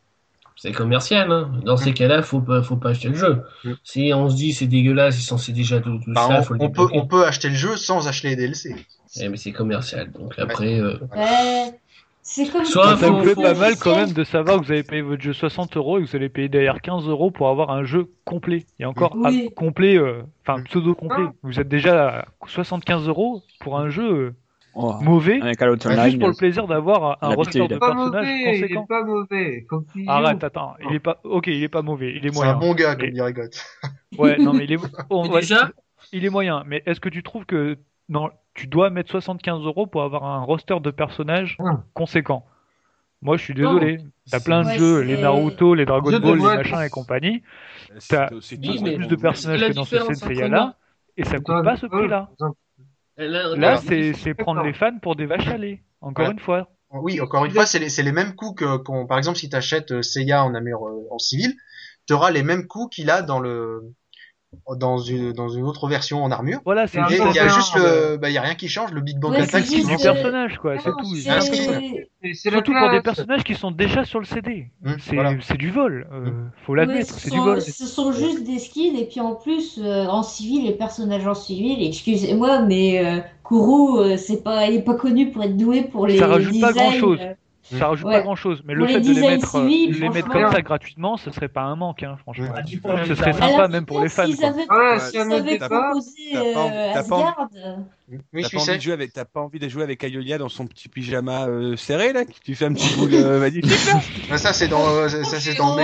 C'est commercial. Hein. Dans ces cas-là, faut pas, faut pas acheter le jeu.
Mm.
Si on se dit c'est dégueulasse, ils sont c'est déjà tout, tout
Bah,
ça,
on,
faut le
on peut on peut acheter le jeu sans acheter les DLC.
Eh, mais c'est commercial. Donc après, euh,
Ouais. C'est comme
Soit
Ça me plaît pas mal quand même de savoir que vous avez payé votre jeu 60 euros et que vous allez payer derrière 15 euros pour avoir un jeu complet. Et encore
Oui.
complet, euh, enfin
Mm.
pseudo complet.
Ah.
Vous êtes déjà à 75 euros pour un jeu euh,
Oh,
mauvais, juste pour le plaisir d'avoir un roster de personnages
mauvais, il est
conséquent.
pas mauvais.
Arrête, attends, il est pas, ok, il est pas mauvais, il est
C'est un
moyen.
bon gars comme dirait.
Ouais, non mais il est, on
Mais
va-
déjà
il est moyen. Mais est-ce que tu trouves que non, tu dois mettre 75 euros pour avoir un roster de personnages conséquent Moi, je suis désolé. T'as plein de
Ouais,
jeux, les Naruto, les Dragon Ball, les machins et compagnie.
C'est
T'as
mais-
plus de personnages que dans ce Senseiya là, et ça coûte pas ce prix-là.
Là,
Là, c'est c'est prendre les fans pour des vaches à lait. Encore
Ouais.
une fois.
Oui, encore une fois, c'est les, c'est les mêmes coûts que, qu'on, par exemple, si t'achètes euh, Seiya en euh, en civil, t'auras les mêmes coûts qu'il a dans le, dans une, dans une autre version en armure.
Voilà, c'est
il y a juste le, bah, il y a rien qui change, le Big Bang
Ouais,
Attack,
c'est
du
euh,
personnage, quoi, c'est tout.
c'est-
la
Surtout pour des
classe.
personnages qui sont déjà sur le CD.
Hum,
C'est
voilà.
du vol. euh, faut
Ouais,
l'admettre,
ce
c'est du
sont-
vol.
Ce sont juste des skins et puis en plus euh, en civil les personnages en civil. Excusez-moi mais euh, Kuro euh, c'est pas il est pas connu pour être doué pour les
Ça rajoute pas grand-chose. Ça rajoute
Ouais.
pas grand chose, mais
Pour
le fait de les mettre, euh,
civils,
les mettre comme ça gratuitement, ce serait pas un manque, hein, franchement.
Ouais.
Ce serait sympa même pour les fans.
Avaient,
si
avaient proposé
t'as pas envie-
euh, Asgard,
Oui,
T'as pas, de jouer avec, t'as pas envie de jouer avec Ayolia dans son petit pyjama euh, serré là qui- Tu fais un petit boule euh, magnifique là
ça, c'est dans, ça, ça, c'est dans.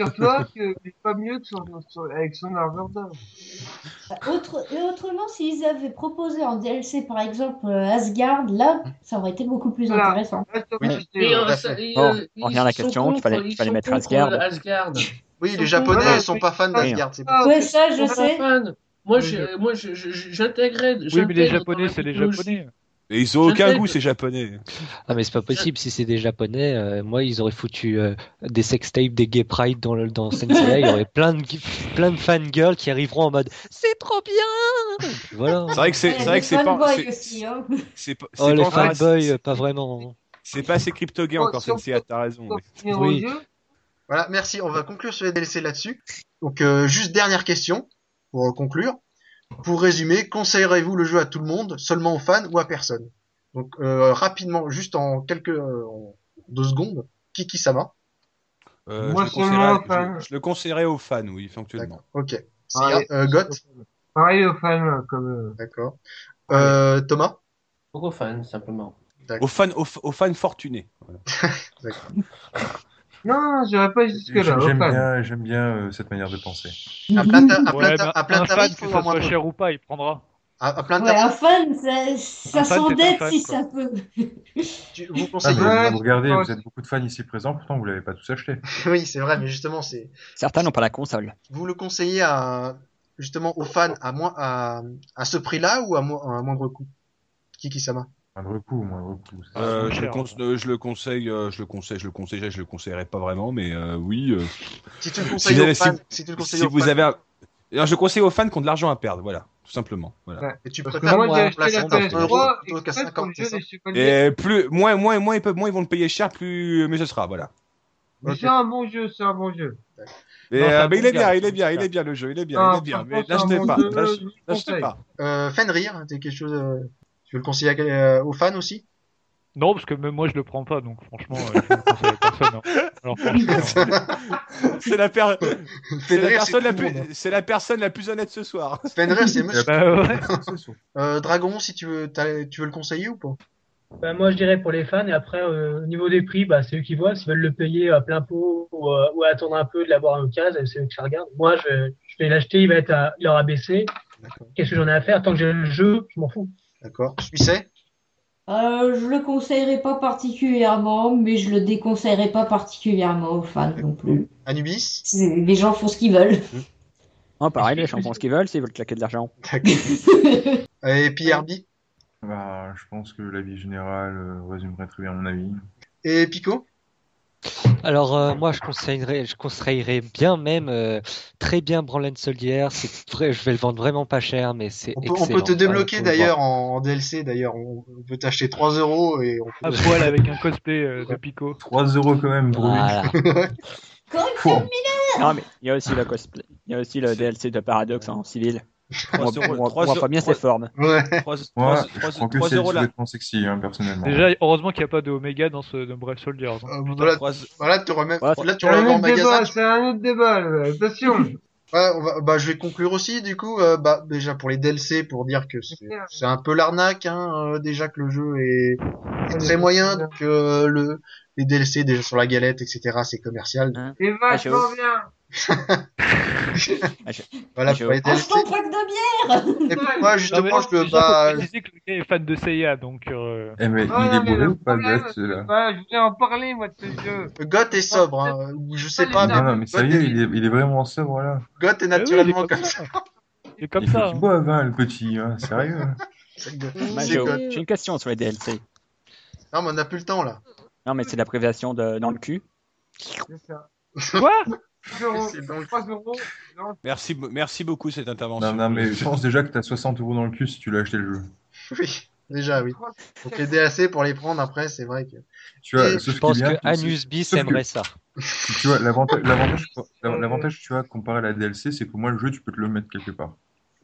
Et Figure-toi que c'est pas mieux que son, son- avec son armure d'or.
autre, et autrement s'ils avaient proposé en DLC par exemple euh, Asgard là ça aurait été beaucoup plus
Voilà.
intéressant.
Oui.
Et, euh, ça- et,
Bon,
euh,
on revient à la question,
contre-
qu'il fallait- mettre Asgard.
Asgard.
Oui, les Japonais
contre-
sont pas fans d'Asgard, c'est pas.
Ah,
Ouais ça je sais.
Moi,
Oui,
j'intégrais.
Oui, mais les Japonais, c'est les. Japonais.
Et ils ont aucun goût ces Japonais.
Ah mais c'est pas possible si c'est des japonais. euh, moi ils auraient foutu euh, des sextapes, des gay pride dans le dans Senseiya. Il y aurait plein de plein de fangirls qui arriveront en mode c'est trop bien. Voilà.
C'est vrai que c'est vrai que c'est pas c'est-
aussi, hein.
c'est pas
Oh
c'est
les fanboys,
c'est-
euh, pas vraiment.
c'est pas assez crypto-gay encore
peut-
t'as raison.
Oui.
Voilà, merci. On va conclure sur les DLC là-dessus. Donc, euh, juste dernière question pour conclure. Pour résumer, conseillerez-vous le jeu à tout le monde, seulement aux fans ou à personne? Donc, euh, rapidement, juste en quelques euh, en deux secondes, Kiki Sama.
Euh,
Moi,
je, le
seulement aux
conseillerais,
fans.
je, je le conseillerais aux fans, oui, effectivement.
Ok.
Ah,
Sia, euh, Goth.
pareil aux fans, comme euh,
D'accord. Euh, Thomas?
Pour fans, simplement.
Aux fans, aux, aux fans fortunés. Voilà.
D'accord.
Non, j'irai pas jusque là.
J'aime bien, j'aime bien euh, cette manière de penser.
À plein, ta- à
Ouais,
plein, à plein
un fan,
tarif
que ça soit cher ou pas, il prendra.
À, à plein
Ouais, un
tarif,
fan, ça, ça
Un fan, c'est un
s'endette si
quoi.
ça peut.
vous
Ah,
conseillez.
vous, vous regardez, vous êtes beaucoup de fans ici présents, pourtant vous l'avez pas tous acheté.
oui, c'est vrai, mais justement, c'est.
Certains n'ont pas la console.
Vous le conseillez à justement aux fans à moins à, à ce prix-là ou à, mo- à un moindre coût? Kiki Sama.
Moindre coup, moindre c'est-
Euh, je, le je le conseille, euh, je le conseille, je le conseillerais, je le conseillerais pas vraiment, mais euh, oui. euh,
Si tu le conseilles
vous
aux
avez-
fans,
si-
si tu le conseilles
si
aux
vous
fans,
avez, un... Alors, je le conseille aux fans qui ont de l'argent à perdre, voilà, tout simplement. Voilà.
Ouais.
et tu préfères
moi,
moi,
acheté la
50 euros
PS3
plutôt qu'à
exprès pour
50,
le
c'est
jeu
ça
des chevaliers.
Et plus, moins, moins, moins, ils peuvent, moins ils vont le payer cher, plus mieux ce sera, voilà.
Mais
Ok.
c'est un bon jeu, c'est un bon jeu.
Et,
Non,
euh, mais il est bien, il est bien, il est bien le jeu, il est bien,
Ah,
il est bien, mais
bon
pas,
jeu,
lâche-
je vous
l'achetez
conseille.
pas.
Euh, Fenrir, t'as quelque chose euh, Tu veux le conseiller à euh, aux fans aussi?
Non, parce que même moi je le prends pas, donc franchement, euh, je ne conseille à personne. hein. Alors franchement,
C'est la per... Personne la plus, c'est la personne la plus honnête ce soir.
Fenrir, c'est monsieur.
Bah ouais.
Euh, Dragon, si tu veux, tu veux le conseiller ou pas?
Bah, moi, je dirais pour les fans, et après, euh, au niveau des prix, bah, c'est eux qui voient. S'ils veulent le payer à plein pot ou, euh, ou attendre un peu de l'avoir en occasion, c'est eux qui regardent. Moi, je, je vais l'acheter, il va être à leur ABC.
D'accord.
Qu'est-ce que j'en ai à faire? Tant que j'ai le jeu, je m'en fous.
D'accord. Suisset
Euh, je le conseillerais pas particulièrement, mais je le déconseillerais pas particulièrement aux fans non plus.
Anubis?
C'est- Les gens font ce qu'ils veulent.
Oh, pareil, les gens font ce qu'ils veulent s'ils veulent claquer de l'argent.
D'accord. Et puis Herbie?
Bah, je pense que l'avis général euh, résumerait très bien mon avis.
Et Pico?
Alors euh, moi je conseillerais, je conseillerais bien même euh, très bien Branland Soldier. C'est vrai, je vais le vendre vraiment pas cher, mais c'est
on peut, on peut te débloquer d'ailleurs en, en DLC d'ailleurs. On peut t'acheter 3 euros et on
À
peut...
poil avec un cosplay euh, de Pico.
3 euros quand même, brûlé.
Voilà.
Non, mais il y a aussi le cosplay. Il y a aussi le DLC de Paradox en civil. On
Trois
voit-
euros-
on voit-
trois
on voit
euros-
pas bien ses formes.
Ouais.
3,
Moi, je crois que c'est le
euros là.
sexy, hein, personnellement.
Déjà, heureusement qu'il n'y a pas de Oméga dans ce dans Brave Soldiers. hein.
Euh, voilà, voilà, tu remets...
Ouais,
là tu
C'est un
remets en
autre débat,
magasin.
c'est un autre débat, attention.
Ouais, on va, bah, je vais conclure aussi, du coup, euh, bah, déjà pour les DLC, pour dire que c'est un peu l'arnaque, hein, euh, déjà que le jeu est, est très moyen, que euh, le, les DLC déjà sur la galette, etc., c'est commercial.
C'est vachement
chaud.
bien.
Voilà
Je-
pour DLC.
Achetons pack de bière
Et puis moi,
Non,
justement,
mais
je le
préciser que le gars est fan de Seiya, donc euh,
Eh, mais
Ah,
il
non,
est bourré ou pas, là
pas- je voulais en parler, moi, de ce jeu.
Goth est sobre, hein, ou je sais
Pas
pas,
Non,
mais
non, mais
Goth
sérieux,
est,
il est, il est vraiment sobre, là.
Goth est
ah oui, il est
naturellement comme ça.
Comme
il faut
ça.
qu'il
hein.
boive, hein, le petit, hein, sérieux.
Goth.
Bah, j'ai
Goth.
une question sur les DLC.
Non, mais on n'a plus le temps, là.
Non, mais c'est la privation de, dans le cul.
C'est ça.
Quoi?
3 euros.
C'est dans le-
3 euros. Non,
Merci, merci beaucoup cette intervention.
Non, non, mais je pense déjà que t'as 60 euros dans le cul si tu l'as acheté le jeu.
Oui, déjà, oui. Donc les DLC, pour les prendre après, c'est vrai que...
Tu vois,
Je pense que Anus Bis aimerait ça.
Tu vois, l'avantage, tu vois, comparé à la DLC, c'est qu'au moins le jeu, tu peux te le mettre quelque part.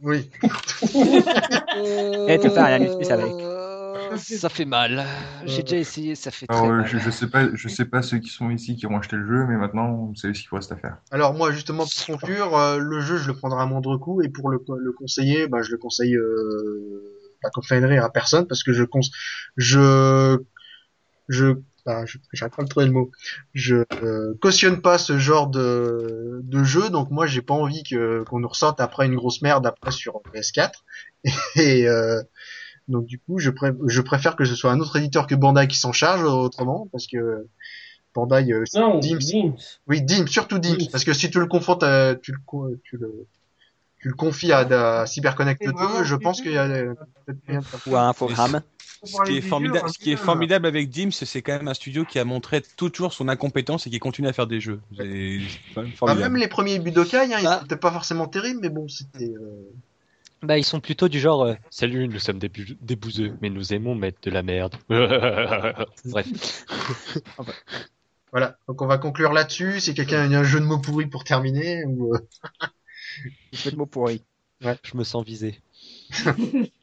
Oui.
Et tu fais un Anus avec.
Euh, Ça fait mal. J'ai déjà essayé, ça fait
Alors, euh,
mal.
je, je sais pas, je sais pas ceux qui sont ici qui ont acheté le jeu, mais maintenant, vous savez ce qu'il reste à faire.
Alors moi justement pour conclure, euh, le jeu je le prendrai à moindre coût et pour le, le conseiller, bah, je le conseille euh, pas comme Fenrir à personne parce que je cons je je bah, pas à trouver le mot. Je euh, cautionne pas ce genre de de jeu donc moi j'ai pas envie que qu'on nous ressorte après une grosse merde après sur PS4 et euh, donc du coup je pré- je préfère que ce soit un autre éditeur que Bandai qui s'en charge autrement parce que Bandai euh,
Non,
Dims.
Dims.
oui, Dim, surtout Dim,
Dims.
parce que si tu le confrontes, à, tu le, tu le, tu le confies à, à CyberConnect
C'est
2,
vraiment
je pense qu'il y a
plus-
peut-être
Ou.
Faut
Ce qui est formidable, ce qui est
hein.
formidable avec Dims, c'est quand même un studio qui a montré toujours son incompétence et qui continue à faire des jeux. C'est même
Bah, même les premiers Budokai, hein, ils
Ah.
étaient pas forcément terribles, mais bon, c'était. euh,
Bah, ils sont plutôt du genre euh, Salut, nous sommes des, bu- des bouseux, mais nous aimons mettre de la merde. Bref.
Voilà. Donc on va conclure là-dessus. Si quelqu'un a un jeu de mots pourri pour terminer, ou euh,
Jeu de mots pourri.
Je me sens visé.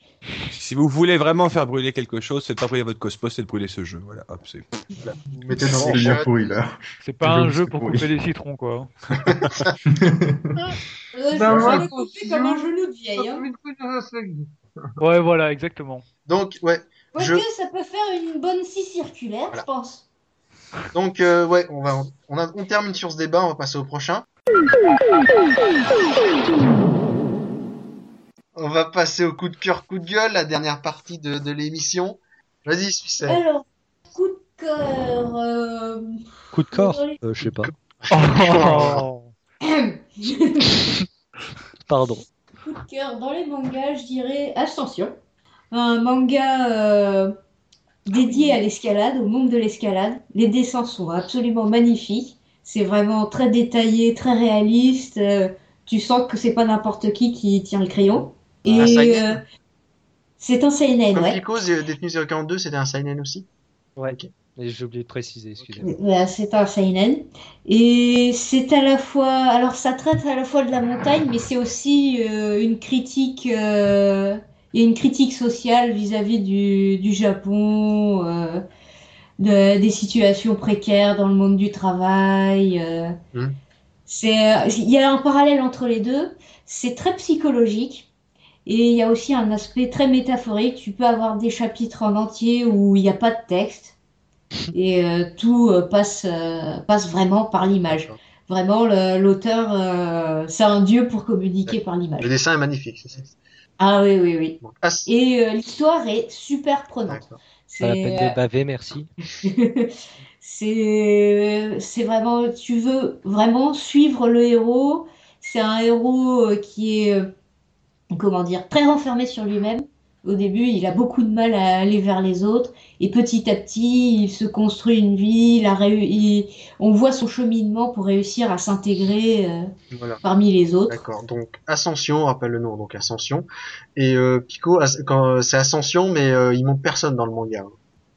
Si vous voulez vraiment faire brûler quelque chose, c'est de pas brûler votre cosmos, c'est de brûler ce jeu. Voilà, hop, c'est.
vous mettez dans
bien
chat.
pourri, là.
C'est pas un jeu pour
pourri.
couper des citrons, quoi.
Euh,
Bah,
je
moi,
comme un genou de vieille. Hein.
Ouais, voilà, exactement.
Donc ouais. Je-
Quoique, ça peut faire une bonne scie circulaire,
Voilà.
je pense.
Donc euh, ouais, on va, on, a, on termine sur ce débat. On va passer au prochain. On va passer au coup de cœur, coup de gueule, la dernière partie de, de l'émission. Vas-y, Suisse.
Alors, coup de cœur. euh,
Coup de corps
Désolé.
Euh, Je sais pas.
Oh.
Pardon.
coup de cœur dans les mangas, je dirais Ascension. Un manga euh, dédié à l'escalade, au monde de l'escalade. Les dessins sont absolument magnifiques. C'est vraiment très détaillé, très réaliste. Euh, tu sens que c'est pas n'importe qui qui tient le crayon. Et euh, c'est un seinen, ouais.
The- Détenu 042, c'était un seinen aussi.
Et J'ai oublié de préciser, excusez-moi.
Voilà, c'est un seinen. Et c'est à la fois, alors ça traite à la fois de la montagne, mais c'est aussi euh, une critique, euh, il y a une critique sociale vis-à-vis du, du Japon, euh, de- des situations précaires dans le monde du travail. euh.
Mhm.
C'est, il y a un parallèle entre les deux. C'est très psychologique. Et il y a aussi un aspect très métaphorique. Tu peux avoir des chapitres en entier où il n'y a pas de texte. Et euh, tout euh, passe, euh, passe vraiment par l'image. Vraiment, l'auteur, euh, c'est un dieu pour communiquer par l'image.
Le dessin est magnifique, c'est ça.
Ah oui, oui, oui.
As-
Et euh, l'histoire est super prenante.
Pas la peine
C'est,
de baver, merci.
c'est, c'est vraiment, tu veux vraiment suivre le héros. C'est un héros qui est, comment dire, très renfermé sur lui-même. Au début, il a beaucoup de mal à aller vers les autres. Et petit à petit, il se construit une vie. Il a réu- il- on voit son cheminement pour réussir à s'intégrer euh,
Voilà.
parmi les autres.
D'accord. Donc Ascension, on rappelle le nom, donc Ascension. Et euh, Pico, as- quand c'est Ascension, mais euh, il monte personne dans le manga.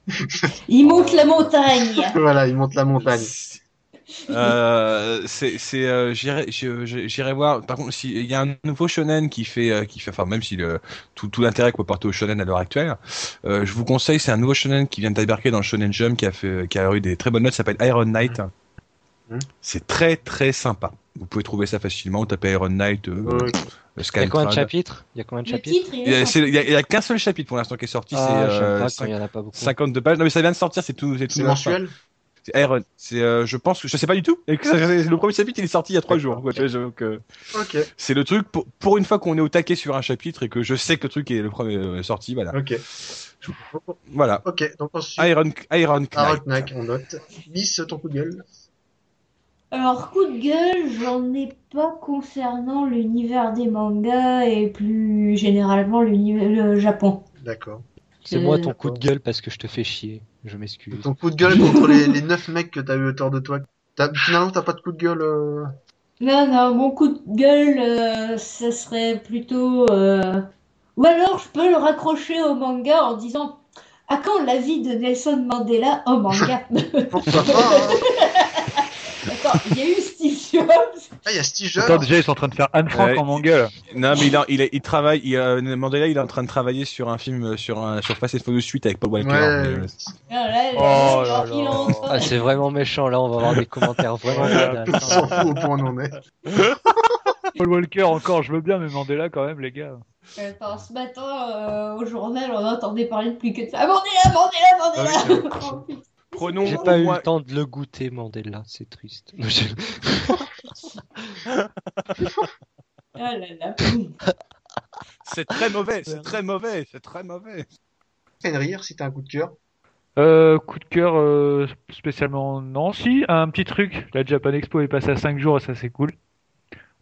Il monte la montagne.
voilà, il monte la montagne.
Euh, c'est, c'est, euh, j'irai, voir. Par contre, s'il y a un nouveau shonen qui fait, euh, qui fait, enfin, même si le, tout, tout l'intérêt qu'on peut porter au shonen à l'heure actuelle, euh, je vous conseille, c'est un nouveau shonen qui vient de débarquer dans le Shonen Jump, qui a fait, qui a eu des très bonnes notes, ça s'appelle Iron Knight.
Mhm.
C'est très, très sympa. Vous pouvez trouver ça facilement, vous tapez Iron Knight,
Il y a combien de chapitres? Il y a combien de chapitres?
il
y a, qu'un seul chapitre pour l'instant qui est sorti,
Ah,
c'est euh,
pas quand
cinq-
il y en a pas beaucoup.
52 pages. Non mais ça vient de sortir, c'est tout, c'est tout
c'est mensuel?
C'est Iron. C'est, euh, je pense que je sais pas du tout. Le premier chapitre il est sorti il y a trois jours. quoi, donc, euh,
Ok.
c'est le truc pour, pour une fois qu'on est au taquet sur un chapitre et que je sais que le truc est le premier euh, sorti. Voilà.
Ok.
Voilà.
Ok. Donc ensuite,
Iron Iron Knight.
On note. Bis, ton coup de gueule.
Alors, coup de gueule, j'en ai pas concernant l'univers des mangas et plus généralement l'univers le Japon.
D'accord.
C'est moi ton coup de gueule parce que je te fais chier. Je m'excuse.
Ton coup de gueule contre les, les 9 mecs que t'as eu autour de toi. T'as- finalement, t'as pas de coup de gueule. euh,
Non, non, mon coup de gueule, euh, ça serait plutôt. euh, Ou alors, je peux le raccrocher au manga en disant À quand la vie de Nelson Mandela en manga?
Pourquoi pas hein
D'accord, il y a eu Steve Jobs.
Ah, il y a Steve
Attends,
Jobs.
déjà, ils sont en train de faire Anne Frank
Ouais.
en manga.
Non mais il, a- il, a- il travaille. Il, euh, Mandela il est en train de travailler sur un film euh, sur un sur Fast and Furious Suite avec Paul Walker.
Ouais.
mais, euh,
Ah, là,
Oh là
il
là.
train-
Ah, c'est vraiment méchant. Là, on va avoir des commentaires vraiment
Voilà.
On
badass.
s'en fout au point où on en est.
Paul Walker encore, je veux bien, mais Mandela quand même, les gars.
Attends, ce matin, euh, au journal, on entendait parler de plus que de ça. Mandela, Mandela,
Ah oui,
Mandela Oh, putain.
Prenons
J'ai pas eu
moins-
le temps de le goûter, Mandela. C'est triste.
Ah là là.
C'est très mauvais. C'est très mauvais. C'est très mauvais.
Fenrir, si t'as un coup de cœur.
Euh, coup de cœur euh, spécialement non, si un petit truc. La Japan Expo est passée à 5 jours et ça c'est cool.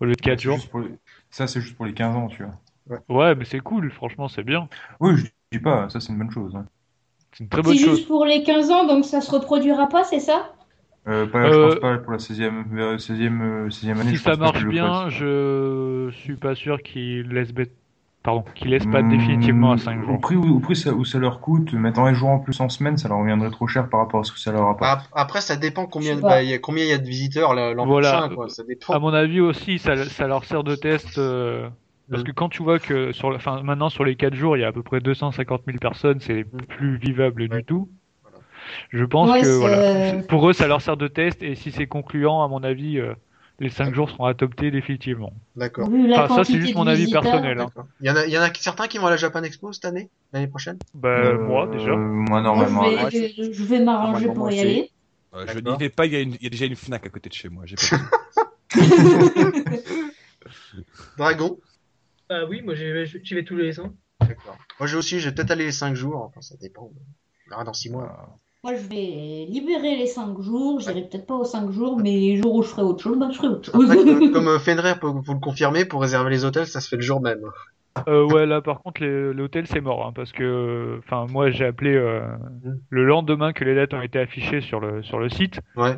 Au lieu de 4
C'est
jours.
les- Ça, c'est juste pour les 15 ans, tu vois.
Ouais, mais c'est cool, franchement c'est bien.
Oui, je dis pas, ça c'est une bonne chose. hein.
C'est une très bonne
C'est
chose.
juste pour les 15 ans, donc ça se reproduira pas, c'est ça?
Euh, pas,
Euh,
Je pense pas pour la 16e, vers 16e, euh, 16e année.
Si
je
ça marche bien, je suis pas sûr qu'ils laissent bête- Pardon, qu'ils laissent pas
Hmm,
définitivement à 5
Au
jours.
prix, où, au prix ça, où ça leur coûte, mettant les jours en plus en semaine, ça leur reviendrait trop cher par rapport à ce que ça leur apporte.
Ap- Après, ça dépend combien bah, il y a combien il y a de visiteurs l'an
Voilà.
prochain. Quoi. Ça dépend.
À mon avis aussi, ça, ça leur sert de test. euh, Parce
Mm.
que quand tu vois que sur maintenant sur les 4 jours, il y a à peu près 250 000 personnes, c'est
Mm.
plus vivable du tout. Je pense
Ouais,
que voilà, pour eux, ça leur sert de test et si c'est concluant, à mon avis, euh, les 5 jours seront adoptés définitivement.
D'accord.
Enfin, ça, c'est juste mon avis
visiteurs.
personnel. hein.
Il y en a, il y en a certains qui vont à la Japan Expo cette année, l'année prochaine?
Bah,
Euh,
moi déjà.
Moi,
Moi,
normalement.
je vais, je, je vais m'arranger pour y aller.
Euh, je n'y vais pas. Il y, a une- il y a déjà une Fnac à côté de chez moi. Pas
Dragon.
Ah oui, moi j'y vais, j'y vais tous les ans.
D'accord. Moi j'ai aussi, j'ai peut-être aller les 5 jours. Enfin, ça dépend. On verra dans 6 mois.
Moi, je vais libérer les 5 jours. J'irai peut-être pas aux 5 jours, mais les jours où je ferai autre chose, bah, je ferai autre chose.
Après, comme euh, Fenrir peut vous le confirmer, pour réserver les hôtels, ça se fait le jour même.
Euh, ouais, là par contre, les- l'hôtel c'est mort, hein, parce que, enfin, moi j'ai appelé euh,
Mm.
le lendemain que les dates ont été affichées sur le sur le site.
Ouais.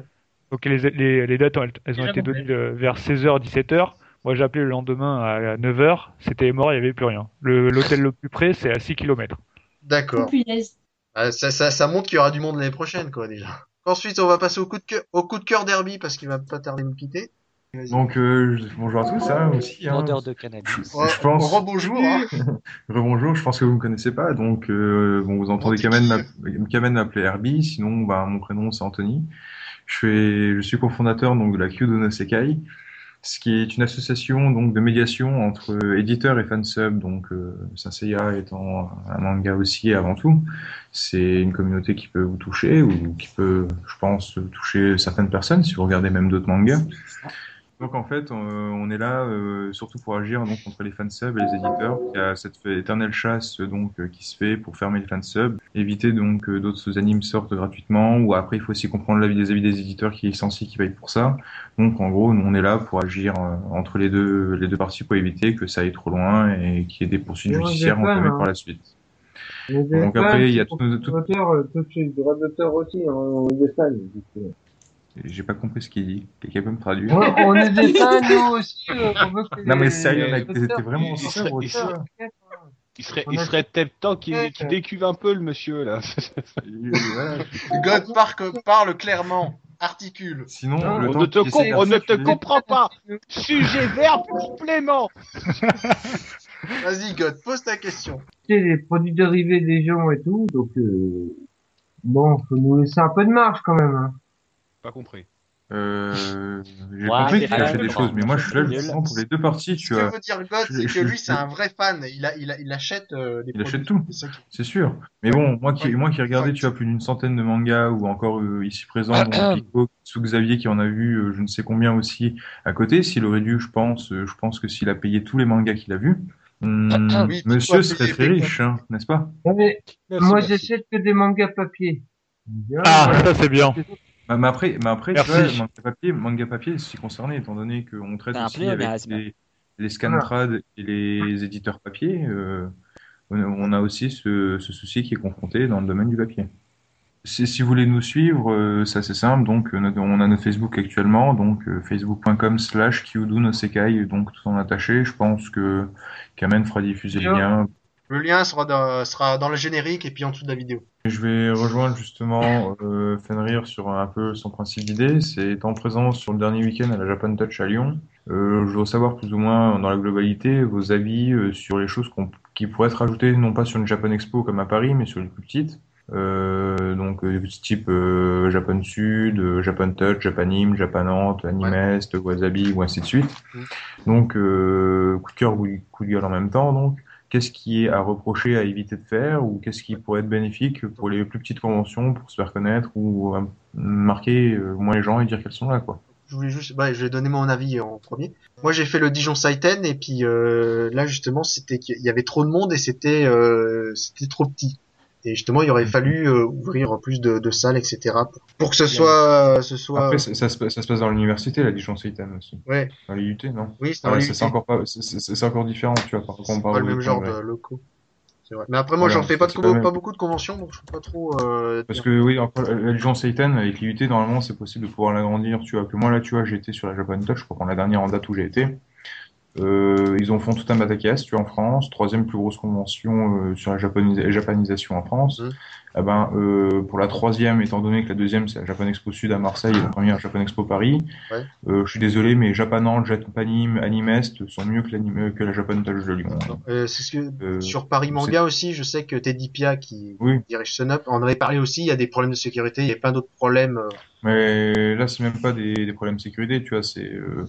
Donc les, les, les dates ont, elles ont
Déjà
été
complet.
données euh, vers 16h, 17h. Moi j'ai appelé le lendemain à 9h, c'était mort, il n'y avait plus rien. L'hôtel le plus près c'est à 6 km.
D'accord.
Punaise.
Ah, ça, ça, ça montre qu'il y aura du monde l'année prochaine, quoi, déjà. Ensuite, on va passer au coup de cœur, au coup de cœur derby parce qu'il va pas tarder de nous quitter.
Donc, euh, bonjour à tous, hein, aussi. Hein.
De cannabis.
Ouais,
je pense-
Rebonjour. Hein.
Rebonjour, je pense que vous me connaissez pas, donc euh, bon, vous entendez Kamen m'appeler Herbie, sinon bah, mon prénom c'est Anthony. Je, fais, je suis cofondateur donc de la Sekai, ce qui est une association donc de médiation entre éditeurs et fansub. Donc euh, Saint Seiya étant un manga aussi avant tout, c'est une communauté qui peut vous toucher ou qui peut, je pense, toucher certaines personnes si vous regardez même d'autres mangas. Donc en fait, on, on est là euh, surtout pour agir donc contre les fansubs et les éditeurs. Il y a cette éternelle chasse donc euh, qui se fait pour fermer les fansubs, éviter donc euh, d'autres animes sortent gratuitement. Ou après, il faut aussi comprendre l'avis des avis des éditeurs qui licencient, qui payent pour ça. Donc en gros, nous on est là pour agir euh, entre les deux les deux parties pour éviter que ça aille trop loin et qu'il y ait des poursuites
Ouais,
judiciaires entamées
hein.
par la suite. Donc après, il y a tout- tout-
auteurs, euh, d'auteur aussi, hein, on des fans.
J'ai pas compris ce qu'il dit. Quelqu'un peut me traduire
Ouais, on est des fans, nous aussi. euh, on veut que
Non, mais sérieux, mec, t'es vraiment
hein.
Il serait, il peut-être temps qu'il
Ouais.
décuve un peu le monsieur là.
God Park parle clairement, articule.
Sinon,
Non,
le
on
temps
ne te, on ne te comprend pas. Sujet, verbe, complément.
Vas-y God, pose ta question.
Tu sais, les produits dérivés des gens et tout, donc euh, bon, faut nous laisser un peu de marge quand même. Hein.
Pas compris.
Euh, j'ai
Ouais,
compris qu'il
vrai,
des choses, mais moi je suis là justement pour les deux parties,
Ce
tu
que
vois.
veut dire God,
je-
c'est que lui c'est un vrai fan. Il, a, il, a, il achète euh, des
Il achète tout.
C'est
sûr. Mais bon, moi qui, moi qui ai regardé, tu vois, plus d'une centaine de mangas, ou encore euh, ici présent, Pico, sous Xavier qui en a vu euh, je ne sais combien aussi à côté, s'il aurait dû, je pense, euh, je pense que s'il a payé tous les mangas qu'il a vus, hum,
Oui,
monsieur serait très riche, hein, n'est-ce pas?
Mais moi, j'achète que des mangas papier.
Ah, ça c'est bien.
Bah, mais après, mais après tu vois, manga papier, manga papier, c'est aussi concerné, étant donné qu'on traite
un
aussi avec les, les scantrad et les éditeurs papier, euh, on a aussi ce, ce souci qui est confronté dans le domaine du papier. Si, si vous voulez nous suivre, euh, c'est assez simple. Donc, euh, notre- on a notre Facebook actuellement, donc euh, facebook.com slash Kyudu no Sekai, donc tout en attaché. Je pense que Kamen fera diffuser le lien.
Le lien sera dans, sera dans le générique et puis en dessous de la vidéo.
Je vais rejoindre justement euh, Fenrir sur un peu son principe d'idée. C'est étant présent sur le dernier week-end à la Japan Touch à Lyon. Euh, je veux savoir plus ou moins dans la globalité vos avis euh, sur les choses qui pourraient être ajoutées, non pas sur une Japan Expo comme à Paris, mais sur une plus petite. Euh, donc euh, type euh, Japan Sud, euh, Japan Touch, Japanim, Japanante, Animest, Wasabi ou ainsi de suite.
Mm.
Donc euh, coup de cœur, coup de gueule en même temps. Donc qu'est-ce qui est à reprocher, à éviter de faire, ou qu'est-ce qui pourrait être bénéfique pour les plus petites conventions pour se faire connaître ou euh, marquer euh, moins les gens et dire qu'elles sont là quoi?
Je voulais juste, bah, je vais donner mon avis en premier. Moi, j'ai fait le Dijon Saiten et puis euh, là justement, c'était qu'il y avait trop de monde et c'était c'était trop petit. Et justement, il aurait fallu euh, ouvrir plus de, de salles, etc. Pour, pour que ce soit, ce soit.
Après ça, ça se, passe- ça se passe dans l'université, la Dijon Seitan aussi,
ouais,
dans les UT non?
Oui, c'est dans
ça, c'est encore pas, c'est- encore différent tu vois par
C'est
rapport
pas le même genre de locaux. C'est vrai. Mais après, moi,
Voilà,
j'en fais pas, de
pas
beaucoup de conventions, donc je peux pas trop. Euh,
Parce que oui, encore, la Dijon Seitan avec les UT, normalement, c'est possible de pouvoir l'agrandir, tu vois. Que moi, là, tu vois, été sur la Japan Touch, je crois qu'on la dernière en date où j'ai été. Euh, ils ont font tout un Batakas, tu vois, en France, troisième plus grosse convention euh, sur la japonisa- japanisation en France.
Mhm.
Eh ben, euh, pour la troisième, étant donné que la deuxième c'est la Japan Expo Sud à Marseille et la première Japan Expo Paris,
Ouais.
euh, je suis désolé, mais Japanan, Japanim, Animest sont mieux que, l'anime- que la Japan Touch de Lyon.
Euh, ce que
Euh,
sur Paris Manga aussi, je sais que Teddy Pia qui
Oui.
dirige Sunup en avait parlé aussi. Il y a des problèmes de sécurité, il y a plein d'autres problèmes.
Mais là, c'est même pas des, des problèmes de sécurité, tu vois, c'est euh,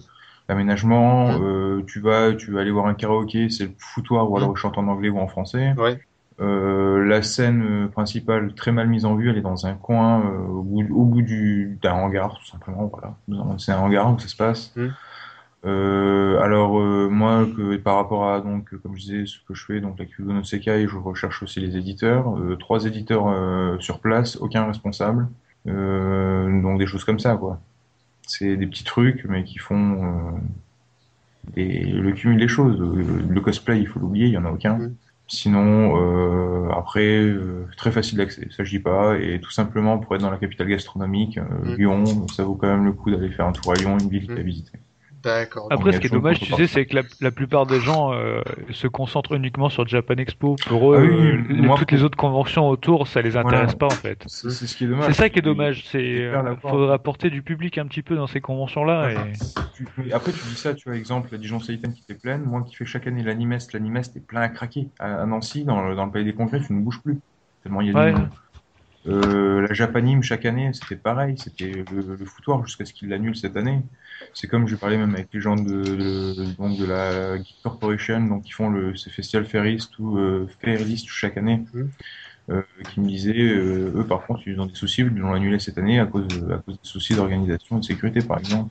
l'aménagement.
Mhm.
euh, tu vas, tu vas aller voir un karaoké, c'est le foutoir, ou alors ils chantent en anglais ou en français.
Ouais.
Euh, la scène euh, principale, très mal mise en vue, elle est dans un coin, euh, au bout, au bout du d'un hangar, tout simplement. Voilà, c'est un hangar où ça se passe. Euh, alors moi, que, par rapport à donc, comme je disais, ce que je fais, donc la Kyudo no Sekai, je recherche aussi les éditeurs. Trois éditeurs sur place, aucun responsable. Donc des choses comme ça, quoi. C'est des petits trucs, mais qui font euh, des, le cumul des choses. Le, le cosplay, il faut l'oublier, il y en a aucun. Sinon, euh, après, euh, très facile d'accès, ça je dis pas, et tout simplement pour être dans la capitale gastronomique. Lyon, ça vaut quand même le coup d'aller faire un tour à Lyon, une ville qui est à visiter.
D'accord.
Après, ce qui est dommage, tu sais, c'est que la, la plupart des gens euh, se concentrent uniquement sur Japan Expo. Pour eux,
Ah oui,
euh,
oui,
les-
moi,
toutes les autres conventions autour, ça les intéresse
Voilà.
pas en fait.
C'est ce qui est dommage.
C'est ça qui est dommage. C'est euh, faudrait apporter du public un petit peu dans ces conventions-là. Et...
Mais après, tu dis ça, tu vois, exemple, la Dijon Seitan qui était pleine, moi qui fais chaque année l'Animest, l'Animest est plein à craquer. À, à Nancy, dans le, dans le Palais des Congrès, tu ne bouges plus. Tellement il y a
Ouais.
du monde. Euh, la Japanime chaque année, c'était pareil, c'était le, le foutoir jusqu'à ce qu'ils l'annulent cette année. C'est comme je parlais même avec les gens de, de, donc de la Geek Corporation, donc qui font le ce festival Fairlist ou euh, Fairlist chaque année,
Mhm.
euh, qui me disaient, euh, eux par contre, ils ont des soucis, ils l'ont annulé cette année à cause, à cause des soucis d'organisation et de sécurité par exemple.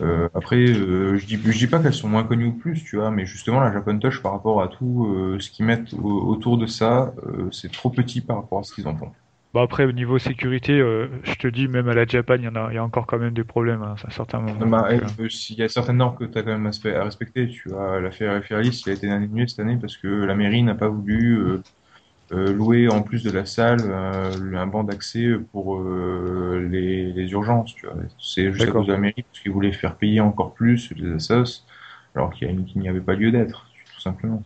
Euh, après, euh, je dis, je dis pas qu'elles sont moins connues ou plus, tu vois, mais justement la Japan Touch par rapport à tout euh, ce qu'ils mettent au- autour de ça, c'est trop petit par rapport à ce qu'ils en font.
Bah après, au niveau sécurité, euh, je te dis, même à la Japan, il y en a, il y a encore quand même des problèmes hein, à certains moments.
Bah,
Donc,
euh, s'il y a certaines normes que tu as quand même à respecter, tu vois, la Fairlist, il a été annulé cette année parce que la mairie n'a pas voulu euh, euh, louer en plus de la salle euh, un banc d'accès pour euh, les, les urgences, tu vois. C'est juste à cause de la mairie parce qu'ils voulaient faire payer encore plus les assos alors qu'il n'y avait pas lieu d'être, tout simplement.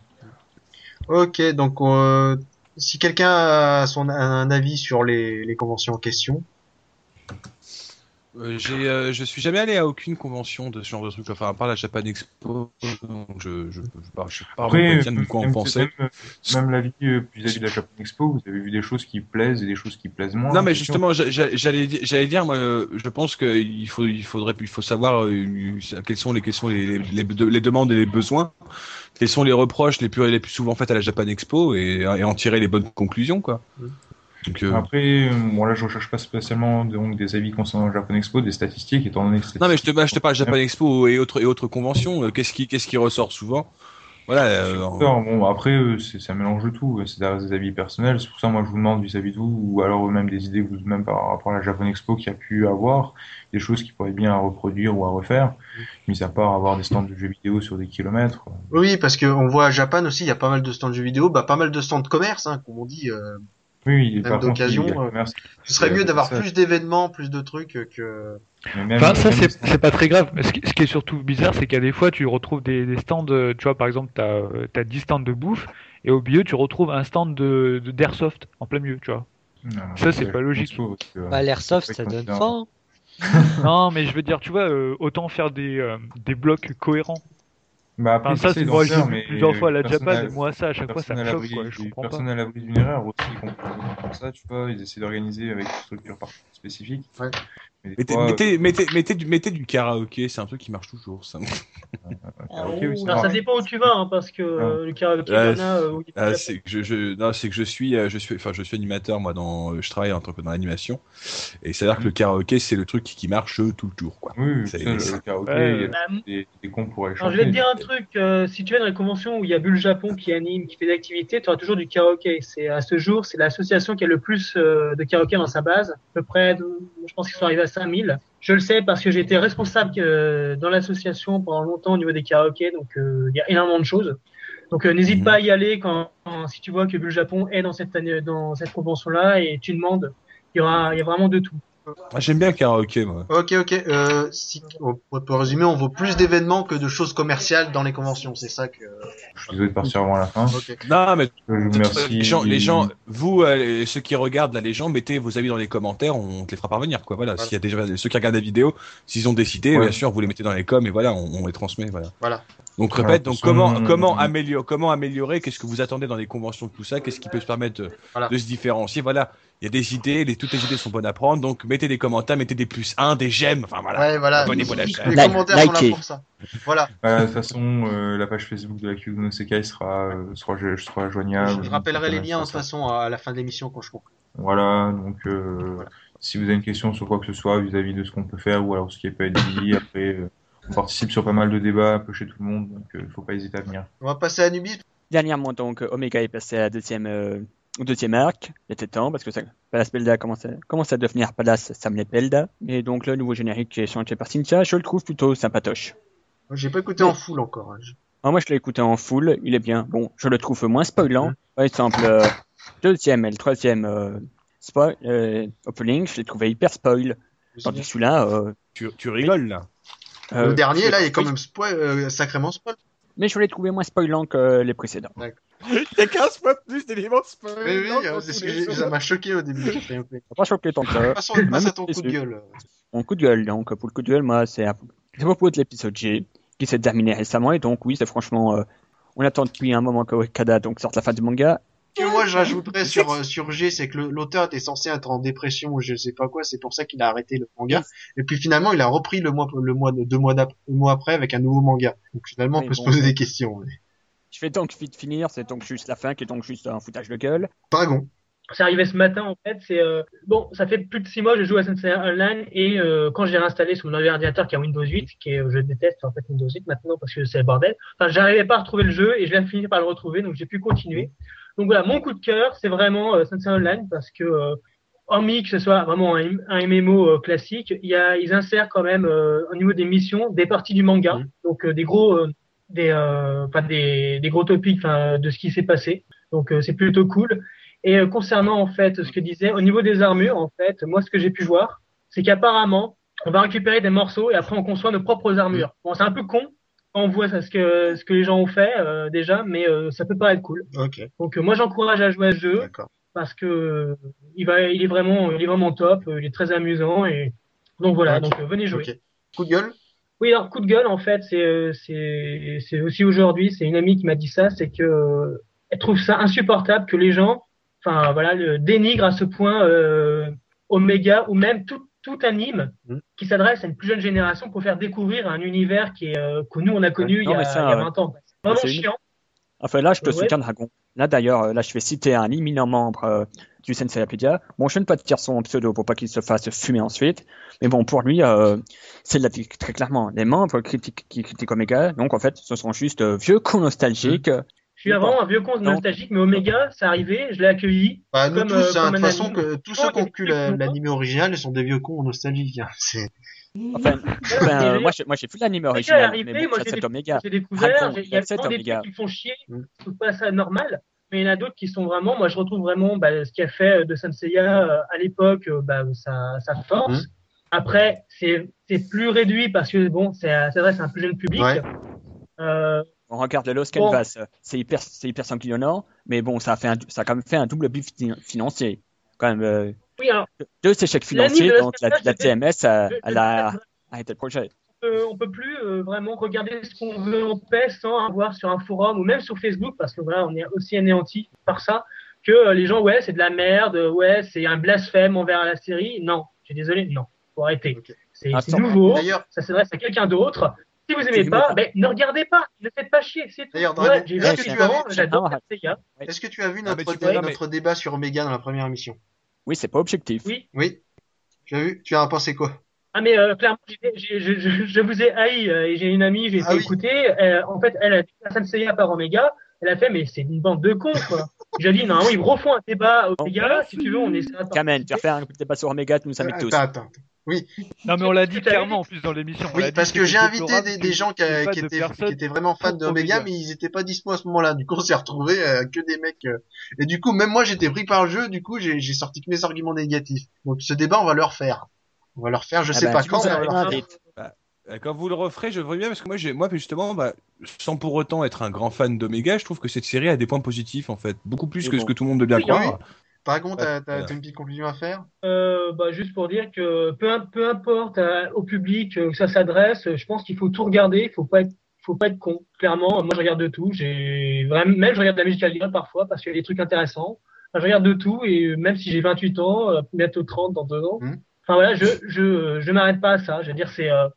Ok, donc euh, si quelqu'un a son, un avis sur les, les conventions en question,
Euh, j'ai, euh, je suis jamais allé à aucune convention de ce genre de truc, enfin à part la Japan Expo, donc je, je, je, sais pas
Après,
vraiment de quoi en penser.
même, euh, même l'avis euh, vis-à-vis de la Japan Expo, vous avez vu des choses qui plaisent et des choses qui plaisent moins.
Non mais justement, j'a- j'a- j'allais di- j'allais dire, moi, euh, je pense qu'il faut, il faudrait, il faut savoir euh, quelles sont les, quelles sont les, les, les de- les demandes et les besoins, quels sont les reproches les plus, les plus souvent faits à la Japan Expo et, et en tirer les bonnes conclusions, quoi. Donc, euh,
Après, euh, bon là je recherche pas spécialement donc des avis concernant la Japan Expo, des statistiques étant donné que
non mais je te, bah, je te parle Japan Expo et autres et autres conventions. euh, Qu'est-ce qui, qu'est-ce qui ressort souvent? Voilà. euh,
bon, après, c'est un mélange de tout. C'est des des avis personnels. C'est pour ça, moi, je vous demande vis-à-vis de vous, ou alors même des idées, vous même par rapport à la Japan Expo qui a pu avoir, des choses qui pourraient bien à reproduire ou à refaire, mis à part avoir des stands de jeux vidéo sur des kilomètres.
oui, parce qu'on voit à Japan aussi, il y a pas mal de stands de jeux vidéo, bah pas mal de stands de commerce, hein, comme on dit. euh,
Oui,
Même d'occasion,
il y a
euh, ce serait
euh,
mieux d'avoir
ça-
plus d'événements, plus de trucs euh, que.
Enfin, ça, c'est c'est pas très grave. Mais ce qui, ce qui est surtout bizarre, c'est qu'il y a des fois, tu retrouves des, des stands, euh, tu vois, par exemple, t'as as 10 stands de bouffe, et au milieu, tu retrouves un stand de de- d'airsoft en plein milieu, tu vois.
Non,
Ça, c'est pas logique.
Euh,
Bah, l'airsoft, ça donne faim.
non, mais je veux dire, tu vois, euh, autant faire des, euh, des blocs cohérents.
Bah, après,
Enfin, ça, c'est moi, j'ai
mais
plusieurs fois à la
personne
Japan, et moi, ça, à chaque fois, ça
personne
me
à
choque,
l'abri-
quoi. Je comprends pas.
Personne à l'abri d'une erreur aussi, ils comprennent comme ça, tu vois, ils essaient d'organiser avec une structure spécifique.
Ouais.
Des
Mettez,
fois,
mettez, mettez, mettez du, mettez du karaoké, c'est un truc qui marche toujours. Ça.
Ah, ok, oui, ça
dépend où tu vas, hein, parce que euh, le karaoké, il y
Ah,
euh,
Ah, c'est que je, je, non, que je suis, euh, je suis, enfin, je suis animateur moi dans, je travaille en tant que dans l'animation, et c'est à dire que le karaoké c'est le truc qui marche tout le tour, quoi.
Oui, ça, le, le karaoké,
Ouais,
il y a
Bah,
des, des cons pour aller chanter.
je vais te dire un truc, euh, si tu vas dans les conventions où il y a Bulle Japon qui anime, qui fait des activités, tu auras toujours du karaoké. C'est à ce jour, c'est l'association qui a le plus euh, de karaoké dans sa base, à peu près, de- je pense qu'ils sont arrivés à 5000. Je le sais parce que j'ai été responsable euh, dans l'association pendant longtemps au niveau des karaokés, donc euh, il y a énormément de choses. Donc euh, n'hésite pas à y aller quand, si tu vois que Bulle Japon est dans cette dans cette convention-là et tu demandes, il y aura, il y a vraiment de tout.
Ah, J'aime bien le karaoké, moi.
Ok, ok. Euh, si, on peut résumer, on vaut plus d'événements que de choses commerciales dans les conventions. C'est ça que.
Je suis désolé de partir avant la fin.
Non, mais
Je vous remercie.
les gens, les gens, vous, euh, ceux qui regardent là, les gens, mettez vos avis dans les commentaires, on te les fera parvenir, quoi. Voilà.
Voilà.
S'il y a déjà ceux qui regardent la vidéo, s'ils ont décidé,
Ouais.
bien sûr, vous les mettez dans les coms et voilà, on, on les transmet, voilà.
Voilà.
Donc répète,
de
donc comment comment améliorer comment améliorer Qu'est-ce que vous attendez dans les conventions tout ça Qu'est-ce qui peut se permettre de,
Voilà.
de se différencier Voilà, il y a des idées, les, toutes les idées sont bonnes à prendre. Donc mettez des commentaires, mettez des plus 1, des j'aime, enfin voilà.
Ouais, voilà.
Abonnez-vous à la chaîne.
Les
Like-
commentaires sont là
likez.
pour ça. Voilà.
Bah, de toute façon, euh, la page Facebook de la Q no Sekai sera, euh, sera, sera joignable.
Je, je rappellerai les liens de toute façon à la fin de l'émission quand je conclue.
Voilà, donc euh, si vous avez une question sur quoi que ce soit vis-à-vis de ce qu'on peut faire ou alors ce qui peut être dit, après euh, on participe sur pas mal de débats un peu chez tout le monde, donc il faut pas hésiter à venir.
On va passer à Nubis.
Dernièrement, donc, Omega est passé à la deuxième, euh, deuxième arc. Il était temps parce que ça, Palace Pelda commence à, commence à devenir Palace Samlet Pelda. Et donc, le nouveau générique qui est chanté par Cynthia, je le trouve plutôt sympatoche.
J'ai pas écouté en full encore. hein.
Alors, moi, je l'ai écouté en full. Il est bien. Bon, je le trouve moins spoilant. Par exemple, euh, deuxième et le troisième, euh, spoil, euh, opening, je l'ai trouvé hyper spoil. Tandis que celui-là, euh,
Tu, tu rigoles là.
euh,
Le dernier, là, il est quand même spoil, euh, sacrément spoil.
Mais je l'ai trouvé moins spoilant que les précédents.
Il y a 15 fois plus d'éléments de spoil.
Oui, oui, euh, c'est ce que j'ai- ça m'a choqué au début. peu.
Pas choqué tant que ça.
Passons, passe
Même
à ton coup de gueule.
Mon coup de gueule, donc pour le coup de gueule, moi, c'est propos de l'épisode G, qui s'est terminé récemment, et donc oui, c'est franchement, euh, on attend depuis un moment que Okada donc sorte la fin du manga,
que moi je rajouterais sur euh, sur G, c'est que l'auteur était censé être en dépression ou je sais pas quoi, c'est pour ça qu'il a arrêté le manga. Et puis finalement, il a repris le mois le mois deux mois le mois après avec un nouveau manga. Donc finalement, on
Oui,
peut se poser des questions. mais-
Je fais donc vite finir, c'est donc juste la fin qui est donc juste un foutage de gueule.
Dragon.
C'est arrivé ce matin en fait. C'est euh, bon, ça fait plus de six mois que je joue à SNCF Online et euh, quand j'ai réinstallé sur mon nouvel ordinateur qui a Windows 8, qui est, je déteste en fait Windows 8 maintenant parce que c'est le bordel. Enfin, j'arrivais pas à retrouver le jeu et je viens de finir par le retrouver, donc j'ai pu continuer. Donc voilà, mon coup de cœur, c'est vraiment euh, SNCF Online parce que euh, hormis que ce soit vraiment un, un MMO euh, classique, il y a, ils insèrent quand même euh, au niveau des missions des parties du manga,
Mhm.
donc euh, des gros, euh, des, euh, enfin, des, des gros topics, enfin, de ce qui s'est passé. Donc euh, c'est plutôt cool. Et euh, concernant en fait ce que disait au niveau des armures, en fait, moi ce que j'ai pu voir, c'est qu'apparemment on va récupérer des morceaux et après on conçoit nos propres armures. Bon, c'est un peu con quand on voit ça, ce que ce que les gens ont fait euh, déjà, mais euh, ça peut pas être cool.
Ok,
Donc euh, moi j'encourage à jouer à ce jeu parce que il va, il est vraiment, il est vraiment top, il est très amusant et donc voilà. Donc venez jouer.
Ok. Coup de gueule.
Oui, alors coup de gueule, en fait, c'est euh, c'est aussi aujourd'hui, c'est une amie qui m'a dit ça, c'est que euh, elle trouve ça insupportable que les gens, enfin voilà, le dénigrent à ce point euh, Omega ou même tout tout anime
Mhm.
qui s'adresse à une plus jeune génération pour faire découvrir un univers qui est euh, que nous on a connu il y a,
mais ça,
il y a
ouais.
20 ans. C'est vraiment
une-
chiant.
Enfin là, je te
Ouais.
soutiens, Dragon. Là d'ailleurs, là je vais citer un éminent membre du Senseipedia. Bon, je ne vais pas te dire son pseudo pour pas qu'il se fasse fumer ensuite. Mais bon, pour lui, euh, c'est de la vie très clairement. Les membres critiquent, qui critiquent Omega, donc en fait, ce sont juste euh, vieux cons nostalgiques.
Je suis vraiment un vieux con nostalgique, mais Omega, c'est arrivé, je l'ai accueilli.
Bah, nous
Comme,
tous,
euh,
hein,
comme
de toute façon, que tous ceux qui ont cul l'anime original, ils sont des vieux cons nostalgiques. hein. C'est
Enfin, enfin, euh, moi, j'ai- moi j'ai vu l'anime original,
arrivé,
mais bon,
moi
ça,
j'ai
Omega.
j'ai découvert, il y a des trucs qui me font chier,
Mm.
je trouve pas ça normal, mais il y en a d'autres qui sont vraiment, moi je retrouve vraiment bah, ce qu'il a fait de Senseiya euh, à l'époque, euh, bah, sa, sa force.
Mm.
Après, c'est c'est plus réduit parce que bon, c'est ça s'adresse à un plus jeune public.
Ouais.
Euh,
On regarde le Lost
Bon.
Canvas, euh, c'est hyper, c'est hyper sanguinolent, mais bon, ça a fait un, ça a quand même fait un double but fi- financier. Quand même, euh,
oui, alors,
deux échecs financiers, donc la, TMS elle a arrêté le projet.
On peut- on peut plus euh, vraiment regarder ce qu'on veut en paix sans avoir sur un forum ou même sur Facebook parce que voilà, on est aussi anéanti par ça que euh, les gens ouais c'est de la merde, ouais c'est un blasphème envers la série. Non, je suis désolé, non, faut arrêter. C'est nouveau,
D'ailleurs,
ça s'adresse à quelqu'un d'autre. Si vous aimez pas, ben, ne regardez pas, ne faites pas chier, c'est tout.
Est-ce
28
que tu as
ans,
vu-
j'adore Senseiya.
est-ce que tu as vu
Ah,
notre, dé- débat sur Omega dans la première émission?
Oui, c'est pas objectif.
Oui.
Oui. Tu as vu Tu as pensé quoi?
Ah mais euh, clairement, j'ai- j'ai- je, je, je vous ai haï euh, et j'ai une amie, j'ai
Ah
été
oui.
écouter. euh, en fait, elle a dit Senseiya par Omega. Elle a fait, mais c'est une bande de cons, quoi. J'ai dit, non, ils refont un débat Omega, si tu veux, on essaie
Kamen, tu vas faire un débat sur Omega, tu nous invites tous.
Attends, attends.
Non, mais on l'a dit clairement en plus dans l'émission. On
Oui, parce que j'ai invité des, gens qui, étaient,
personnes
qui étaient vraiment fans d'Omega,
Omega.
mais ils étaient pas dispo à ce moment-là. Du coup, on s'est retrouvé que des mecs. euh, Et du coup, même moi, j'étais pris par le jeu. Du coup, j'ai j'ai sorti que mes arguments négatifs. Donc, ce débat, on va le refaire. On va le refaire. Je
Ah
sais
bah,
pas quand, mais on va le refaire.
invites.
Euh, Quand vous le referez, je veux bien parce que moi, j'ai, moi justement, bah, sans pour autant être un grand fan d'Omega, je trouve que cette série a des points positifs en fait, beaucoup plus
Et
que
bon.
ce que tout le monde veut bien
Oui,
croire.
Dragon, t'as t'as-
Voilà.
une petite conclusion à faire?
Euh, bah, juste pour dire que peu, peu importe euh, au public que ça s'adresse, je pense qu'il faut tout regarder, il faut pas être, faut pas être con. Clairement, moi je regarde de tout. J'ai vraiment, même je regarde de la musique algérienne parfois parce qu'il y a des trucs intéressants. Enfin, je regarde de tout et même si j'ai 28 ans, bientôt 30 dans deux ans.
Mhm.
Enfin voilà, je je je m'arrête pas à ça. Je veux dire c'est euh,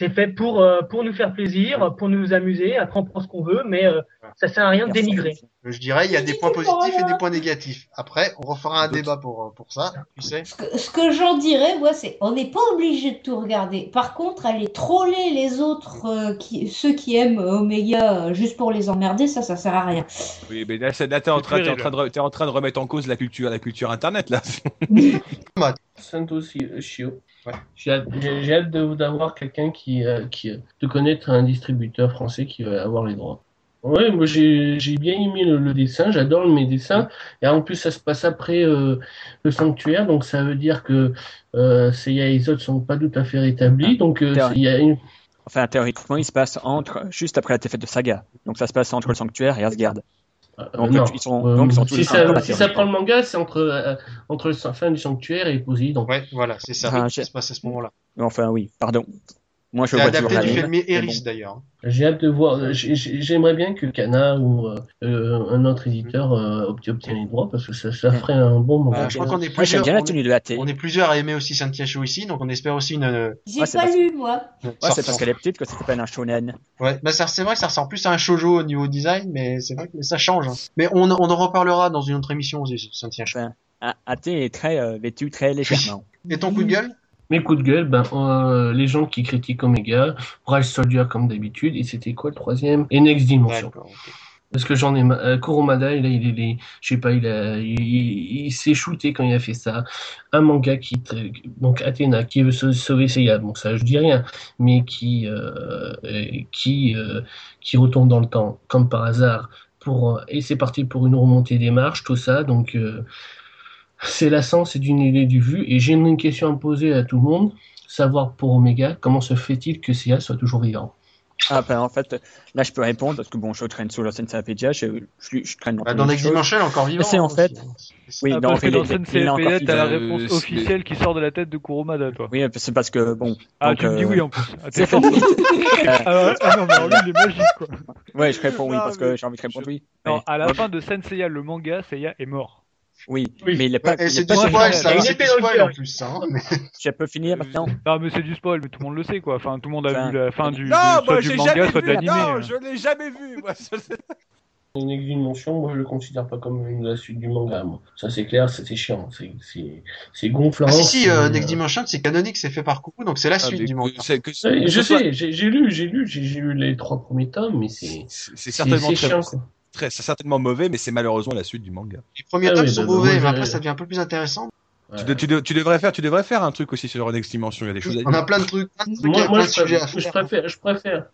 c'est fait pour euh, pour nous faire plaisir, pour nous amuser. Après on prend ce qu'on veut, mais euh, ça sert à rien de dénigrer.
Je dirais, il y a des points positifs et des points négatifs. Après, on refera un débat pour, euh, pour ça, tu sais.
Ce que, ce que j'en dirais, moi, c'est on n'est pas obligé de tout regarder. Par contre, aller troller les autres, euh, qui, ceux qui aiment Omega juste pour les emmerder, ça, ça sert à rien.
Oui, mais là, là, t'es en train, t'es en train de, t'es en train de remettre en cause la culture, la culture internet là.
Santos Shio.
Ouais.
J'ai hâte, d'avoir quelqu'un qui, euh, qui, de connaître un distributeur français qui va avoir les droits. Ouais, moi j'ai j'ai bien aimé le, le dessin, j'adore mes dessins. Et en plus, ça se passe après euh, le sanctuaire, donc ça veut dire que euh, Seiya et les autres sont pas tout à fait rétablis. Donc euh,
Théorie.
il y a une,
Enfin, théoriquement, il se passe entre, juste après la défaite de Saga. Donc ça se passe entre le sanctuaire et Asgard. Donc,
non.
ils sont- donc, ils sont tous
si
les
ça, si ça prend le manga, c'est entre euh, entre la fin du sanctuaire et Poséidon.
Ouais, voilà, c'est ça.
Ah,
Ça se passe à ce moment-là.
Enfin, oui, pardon. Moi, je
C'est
vois
adapté du film Eris
bon.
d'ailleurs.
J'ai hâte de voir. j'ai- J'aimerais bien que Kana ou euh, euh, un autre éditeur euh, obtient obtient les droits parce que ça, ça ferait un bon moment.
Bah, je crois qu'on est
Moi, j'aime
plusieurs.
bien la
on est-
tenue de la.
On est plusieurs à aimer aussi Cynthia Show ici, donc on espère aussi une. euh,
J'ai
Ouais,
pas
parce-
lu, moi.
Ouais, c'est parce qu'elle est petite que ça s'appelle un shonen.
Ouais, bah ça, c'est vrai que ça ressemble plus à un shoujo au niveau design, mais c'est vrai que ça change. hein. Mais on, on en reparlera dans une autre émission aussi, Cynthia Show.
Enfin, un AT est très euh, vêtu très légèrement.
Et ton coup de gueule?
Mes coups de gueule, ben, euh, les gens qui critiquent Omega, Rage Soldier comme d'habitude, et c'était quoi le troisième? Et Next Dimension. Parce que j'en ai ma- euh, Kurumada, il, a- il, est- il est- je sais pas, il a, il, s'est shooté quand il a fait ça. Un manga qui, donc Athéna, qui veut sauver Seiya, bon ça je dis rien, mais qui, euh, euh, qui, euh, qui retourne dans le temps, comme par hasard, pour, euh, et c'est parti pour une remontée des marches, tout ça, donc, euh, c'est lassant, c'est d'une idée du vu, et j'ai une question à poser à tout le monde, savoir pour Omega, comment se fait-il que Seiya soit toujours vivant?
Ah, ben, en fait, là, je peux répondre parce que bon, je traîne sur la Senseiya, je, je, je traîne dans
Bah, dans. Dimension, encore vivant.
C'est en
hein,
fait-. Oui,
Ah,
dans,
parce que dans t'as la réponse
Euh,
officielle qui sort de la tête de Kurumada, toi.
Oui, c'est parce que bon.
Ah,
donc,
tu me dis
euh,
oui en plus. Ah,
c'est
fort.
fort.
ah, ah non, mais alors lui, il est magique, quoi.
Ouais, je réponds oui parce que j'ai envie de répondre oui.
Non, à la fin de Senseiya, le manga, Seiya est mort.
Oui,
Oui.
mais il est pas.
Et c'est
est
du spoil, ça, c'est du spoil en plus, hein, mais-
Je peux finir maintenant?
Ah, mais c'est du spoil, mais tout le monde le sait, quoi. Enfin, tout le monde a
Enfin,
vu la fin du,
Non,
de- soit
moi
du manga, soit de
vu.
l'animé.
Non, je l'ai jamais vu. Moi.
Une moi je le considère pas comme une- la suite du manga. Moi. Ça c'est clair, c'était chiant, c'est c'est c'est gonflant.
Ah si, si,
c'est,
euh,
euh,
Next Dimension, c'est canonique, c'est fait par Coucou, donc c'est la
Ah,
suite du manga.
que- c'est- que-
ouais,
que
je
soit-
sais, j'ai lu, j'ai lu, j'ai lu les trois premiers tomes, mais c'est
C'est c'est
c'est
certainement
c'est chiant. Quoi.
Très- c'est certainement mauvais, mais c'est malheureusement la suite du manga.
Les premiers
Ah
tomes
oui,
sont
bah,
mauvais, mais après ça devient un peu plus intéressant.
Tu, de- tu de- tu devrais faire, tu devrais faire un truc aussi sur Next Dimension. Il y a des choses à
On
dire.
a plein de trucs, plein de trucs,
Moi,
plein
moi
de
je,
à
préfère, je préfère, je préfère,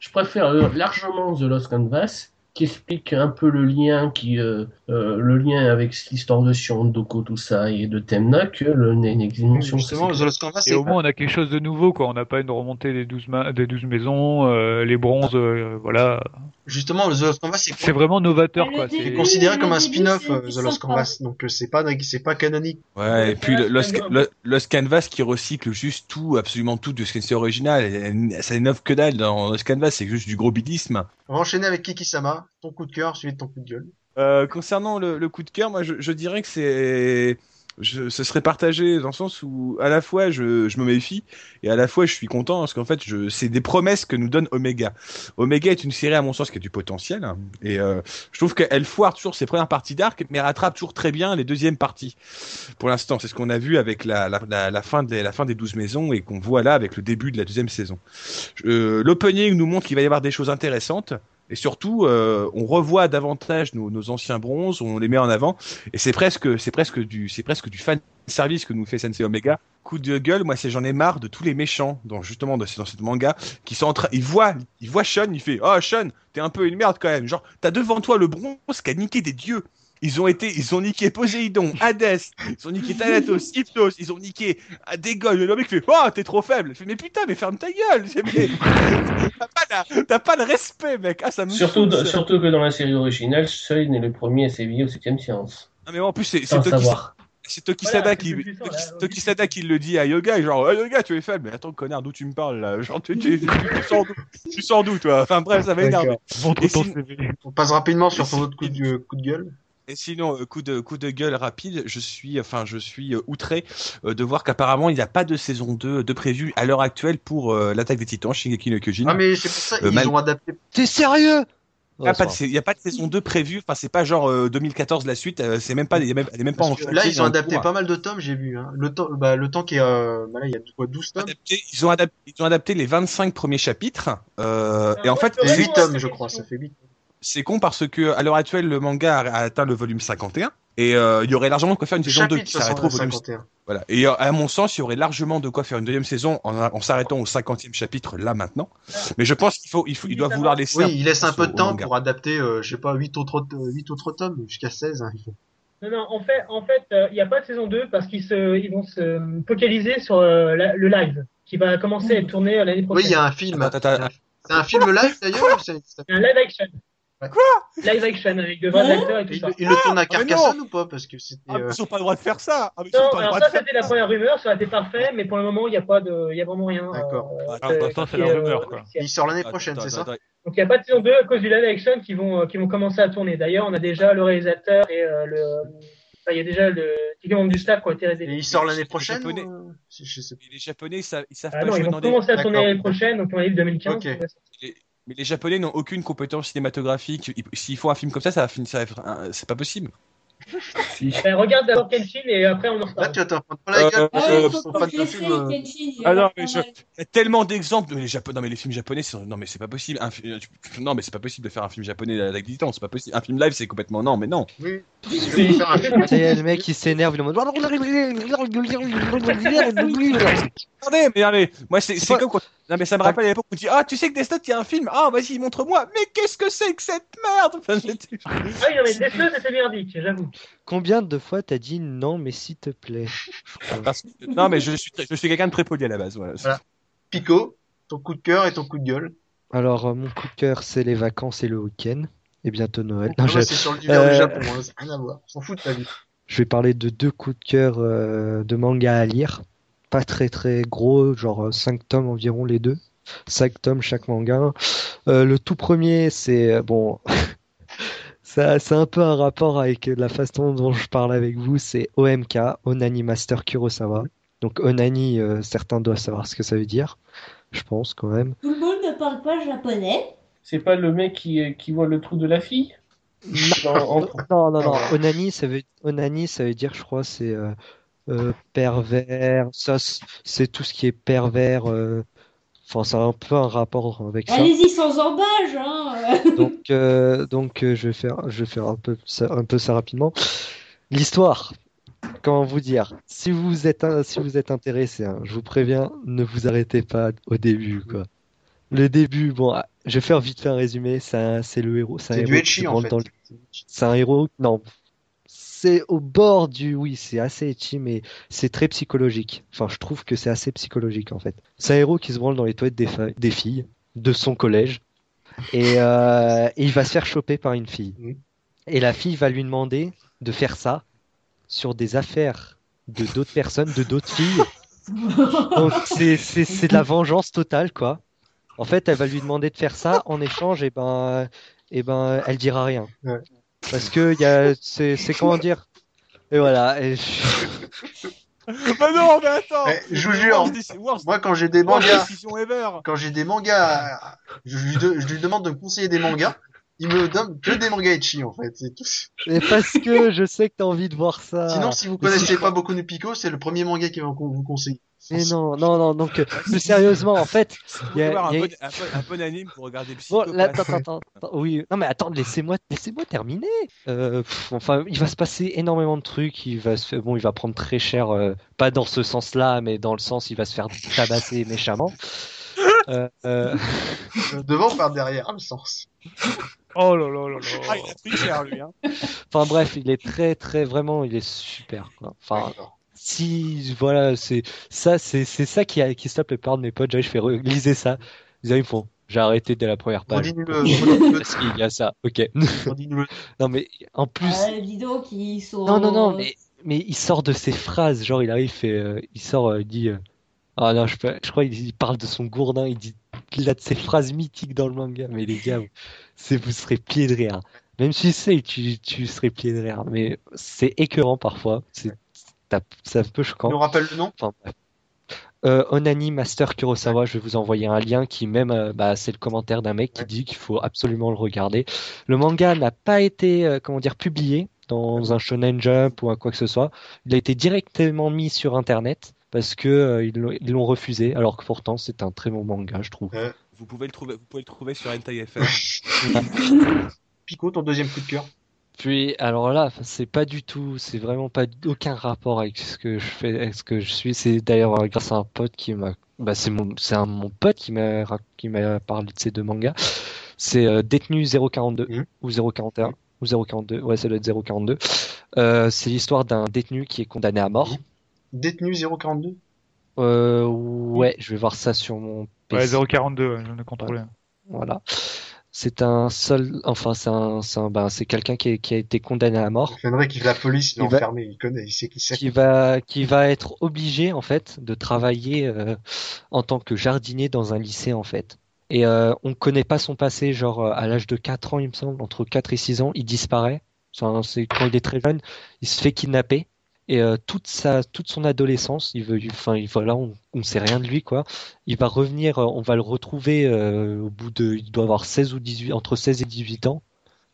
je préfère euh, largement The Lost Canvas, qui explique un peu le lien qui, euh, euh, le lien avec l'histoire de Sion, Doko, tout ça, et de Temna, que le Next Dimension.
Justement, The Lost Canvas,
Et au moins, on a quelque chose de nouveau, quoi. On n'a pas une remontée des 12, ma- des 12 maisons, euh, les bronzes, euh, voilà.
Justement The Lost Canvas, c'est
C'est vraiment novateur, quoi.
c'est considéré comme un spin-off euh, The Lost. Canvas, donc euh, c'est pas c'est pas canonique.
Ouais, et puis Lost, Lost Canvas qui recycle juste tout, absolument tout de ce c'est original. Ça innove que dalle dans Lost Canvas, c'est juste du gros bidisme.
On va enchaîner avec Kiki-sama, ton coup de cœur suivi de ton coup de gueule.
Euh, concernant le, le coup de cœur, moi je, je dirais que c'est, je, ce serait partagé dans le sens où à la fois je, je me méfie et à la fois je suis content parce qu'en fait je, c'est des promesses que nous donne Omega. Omega est une série à mon sens qui a du potentiel hein, et euh, je trouve qu'elle foire toujours ses premières parties d'arc mais rattrape toujours très bien les deuxièmes parties. Pour l'instant, c'est ce qu'on a vu avec la, la, la, la fin de la fin des 12 maisons et qu'on voit là avec le début de la deuxième saison. Euh, L'opening nous montre qu'il va y avoir des choses intéressantes. Et surtout, euh, on revoit davantage nos, anciens bronzes, on les met en avant, et c'est presque, c'est presque du, fan service que nous fait Sensei Omega. Coup de gueule, moi, j'en ai marre de tous les méchants, dans justement dans, cette manga, qui sont en train, ils voient, ils voient Sean, il fait, oh Sean, t'es un peu une merde quand même. Genre, t'as devant toi le bronze qui a niqué des dieux. Ils ont été, ils ont niqué Poséidon, Hadès, ils ont niqué Thanatos, Hypnos, ils ont niqué ah, Dégon. Le mec fait, oh, t'es trop faible. Il fait, mais putain, mais ferme ta gueule. T'as pas, la- t'as pas le respect, mec. Ah, ça me
Surtout,
ça.
surtout que dans la série originale, Seul est le premier à s'éveiller au 7ème séance.
Non, mais en plus, c'est c'est
Sans
Toki,
savoir.
c'est Toki
Voilà,
Sada
c'est
qui,
plus puissant,
Toki,
là,
Toki
aussi.
Sada qui le dit à Yoga, genre, oh, Yoga, tu es faible. Mais attends, connard, d'où tu me parles, là? Genre, tu, tu, tu, tu sors d'où? Toi? Enfin, bref, ça si-
CV.
On passe rapidement sur ton autre coup de, coup de gueule.
Et sinon, euh, coup de coup de gueule rapide, je suis enfin je suis euh, outré euh, de voir qu'apparemment il n'y a pas de saison 2 de prévu à l'heure actuelle pour euh, l'attaque des Titans Shingeki no Kyojin.
Ah mais c'est pour ça
Euh,
ils
mal-
ont adapté.
T'es sérieux?
Il n'y a, pas de sa- il y a pas de saison 2 prévue, enfin c'est pas genre euh, 2014 la suite, euh, c'est même pas, il y a même, elle est même pas en
là ils ont adapté
cours.
pas mal de tomes, j'ai vu. Hein. Le temps, bah, le temps qui est, euh, bah là il y a quoi, 12 tomes?
Adapté- ils, ont adapté, ils ont adapté les 25 premiers chapitres, euh, et en fait
Et
Ouais,
8
ouais,
tomes je crois, ça fait 8.
C'est con parce que à l'heure actuelle le manga a, atteint le volume 51 et euh, il y aurait largement de quoi faire une saison 2
Chapitre
qui s'arrêterait au volume
51.
Voilà. Et euh, à mon sens, il y aurait largement de quoi faire une deuxième saison en, en s'arrêtant au 50e chapitre là maintenant. Mais je pense qu'il faut, il faut, il doit vouloir laisser.
Oui, il laisse un peu de temps pour adapter, euh, je sais pas, 8 autres, euh, 8 autres tomes, jusqu'à 16. hein.
Non, non, en fait, en fait, euh, il n'y a pas de saison 2 parce qu'ils se, ils vont se focaliser sur euh, la- le live qui va commencer à être tourné euh, l'année
Oui,
prochaine.
il y a un film. C'est un film live d'ailleurs c'est-
Un live action. Live action avec de vrais acteurs et tout
Il,
ça.
il le tourne à
Ah,
Carcassonne ou pas Parce que c'était.
Ah,
euh,
ils ont pas le droit de faire ça. Ah, mais ils ont
Non,
le
alors
droit
ça c'était la première rumeur, ça a été parfait, mais pour le moment il n'y a pas de, il y a vraiment rien.
D'accord.
euh,
Ah,
l'instant, c'est la rumeur,
euh,
quoi.
Il sort l'année prochaine, c'est ça
Donc il n'y a pas de saison 2 à cause du live action qui vont, euh, qui vont commencer à tourner. D'ailleurs, on a déjà le réalisateur et euh, le, enfin, il y a déjà le, quelques membres du staff qui ont été révélés.
il sort l'année
Les
prochaine
Japonais.
ou, euh, je, je sais pas.
Les Japonais, ils savent, ils savent
Ah
pas
non, ils vont
dans des.
commencer à tourner l'année prochaine, donc on arrive 2015.
Ok.
Mais les Japonais n'ont aucune compétence cinématographique. Ils- S'ils font un film comme ça, ça va finir. C'est pas possible.
Ben, regarde d'abord Kenshin et après on en
Là,
reparle.
tu vas t'en prendre pas la gueule.
Euh,
Ah, pas
de film, euh,
Kenshin,
Ah non, mais je- tellement d'exemples. Les Japonais, non mais les films japonais, c'est- non mais c'est pas possible. Un fi- Non mais c'est pas possible de faire un film japonais avec des temps. C'est pas possible. Un film live, c'est complètement non, mais non.
Oui. Je vais faire un film.
Ça y est, le mec il s'énerve, il est en mode.
Attendez, mais, mais moi c'est
C'est
c'est
pas-
comme quand. Non mais ça me rappelle à l'époque où on dit ah tu sais que Death Note il y a un film ah vas-y montre-moi mais qu'est-ce que c'est que cette merde? Enfin, j'étais-
Ah oui, non mais Death Note c'était merdique, j'avoue.
Combien de fois t'as dit non, mais s'il te plaît?
Parce que- non mais je suis je suis quelqu'un de très poli à la base voilà.
Voilà. Pico, ton coup de cœur et ton coup de gueule.
Alors, euh, mon coup de cœur, c'est les vacances et le week-end. Et bientôt Noël. Non,
Ah,
je,
c'est sur l'univers
euh,
du Japon, hein, ça n'a rien à voir. On s'en fout de ta vie.
je vais parler de deux coups de cœur euh, de manga à lire. Pas très très gros, genre 5 tomes environ les deux. 5 tomes chaque manga. Euh, le tout premier, c'est euh, bon. Ça, c'est un peu un rapport avec la façon dont je parle avec vous, c'est OMK, Onani Master Kurosawa. Donc Onani, euh, certains doivent savoir ce que ça veut dire, je pense quand même.
Tout le monde ne parle pas japonais.
C'est pas le mec qui, qui voit le trou de la fille? Dans- en-
Non, non, non. Onani, ça veut, onani, ça veut dire, je crois, c'est euh, euh, pervers. Ça, c'est tout ce qui est pervers. euh, Enfin, c'est un peu un rapport avec ça.
Allez-y sans embâche, hein.
Donc, euh, donc, euh, je vais faire, je vais faire un peu ça, un peu ça rapidement. L'histoire. Comment vous dire? Si vous êtes, si vous êtes intéressé, hein, je vous préviens, ne vous arrêtez pas au début, quoi. Le début, bon, ah, je vais faire vite fait un résumé. C'est le héros. C'est un héros qui
en fait.
dans le- c'est un héros. Non, c'est au bord du. Oui, c'est assez etchi, mais c'est très psychologique. Enfin, je trouve que c'est assez psychologique en fait. C'est un héros qui se branle dans les toilettes des, fa- des filles de son collège et, euh, et il va se faire choper par une fille. Et la fille va lui demander de faire ça sur des affaires de d'autres personnes, de d'autres filles. Donc c'est c'est c'est de la vengeance totale quoi. En fait, elle va lui demander de faire ça en échange et ben et ben elle dira rien.
Ouais.
Parce que il y a c'est c'est comment dire? Et voilà. et-
bah non mais attends.
Eh, je vous jure, Moi, quand j'ai des mangas, quand j'ai des mangas, je lui, de- je lui demande de me conseiller des mangas. Il me donne que des mangas etchi en fait. C'est tout.
Et parce que je sais que t'as envie de voir ça.
Sinon, si vous
Mais si
connaissez pas beaucoup de Pico, c'est le premier manga qui va vous conseiller.
Mais non, non, non. Donc euh, plus sérieusement, en fait,
Il
y a-
avoir un,
y a-
bon, un, bon, un bon anime pour regarder
Bon,
Psychopathe.
là, attends, attends, attends. Oui, non mais attends, laissez-moi, laissez-moi terminer. Euh, pff, enfin, il va se passer énormément de trucs. Il va se faire, bon, il va prendre très cher, euh, pas dans ce sens-là, mais dans le sens, il va se faire tabasser méchamment. Euh, euh,
Devant ou par derrière, le sens.
Oh là là là
Ah,
là.
il a pris cher lui. Hein.
Enfin bref, il est très, très, vraiment, il est super. Quoi. Enfin, si, voilà, c'est ça, c'est c'est ça qui, a, qui stoppe les plupart de mes potes. Je fais lisez ça. Ils me font. J'ai arrêté dès la première page. Parce qu'il y a ça. Ok. non mais en plus.
Ah, sont.
Non, non, non, mais, mais il sort de ses phrases. Genre, il arrive, fait, euh, il sort, euh, il dit. euh, ah non, je, peux- je crois qu'il il parle de son gourdin. Il dit. Il a de ses phrases mythiques dans le manga. Mais les gars, vous, c'est, vous serez pliés de rire. Même si c'est, tu, tu serais plié de rire. Mais c'est écœurant parfois. C'est, un peu
Tu
choquant.
nous rappelles le nom?
Enfin. Euh, Onani Master Kurosawa, je vais vous envoyer un lien qui même, euh, bah, c'est le commentaire d'un mec qui dit qu'il faut absolument le regarder. Le manga n'a pas été, euh, comment dire, publié dans un Shonen Jump ou un quoi que ce soit. Il a été directement mis sur Internet parce que euh, ils l'ont- ils l'ont refusé, alors que pourtant c'est un très bon manga, je trouve.
Vous pouvez le trouver, vous pouvez le trouver sur Hentai FR.
Pico, ton deuxième coup de cœur.
Puis alors là, c'est pas du tout, c'est vraiment pas aucun rapport avec ce que je fais, avec ce que je suis. C'est d'ailleurs euh, grâce à un pote qui m'a, bah c'est mon, c'est un mon pote qui m'a qui m'a parlé de ces deux mangas. C'est euh, Détenu 042
Mhm.
ou 041 ou 042. Ouais, ça doit être 042. Euh, c'est l'histoire d'un détenu qui est condamné à mort.
Détenu 042
Euh, ouais, je vais voir ça sur mon
Ouais,
PC.
042, j'en ai contrôlé.
Voilà. C'est un seul, enfin c'est un, c'est ben, c'est quelqu'un qui, a été condamné à mort,
Fenric, qui la police, il enfermé, il connaît, il sait qui c'est.
qui va, qui va être obligé en fait de travailler euh, en tant que jardinier dans un lycée en fait. Et euh, on connaît pas son passé, genre euh, à l'âge de 4 ans il me semble, entre 4 et 6 ans, il disparaît. Enfin, c'est quand il est très jeune, il se fait kidnapper. Et euh, toute sa, toute son adolescence, il veut, enfin, il, voilà, on, on sait rien de lui, quoi. Il va revenir, euh, on va le retrouver euh, au bout de, il doit avoir 16 ou 18, entre 16 et 18 ans.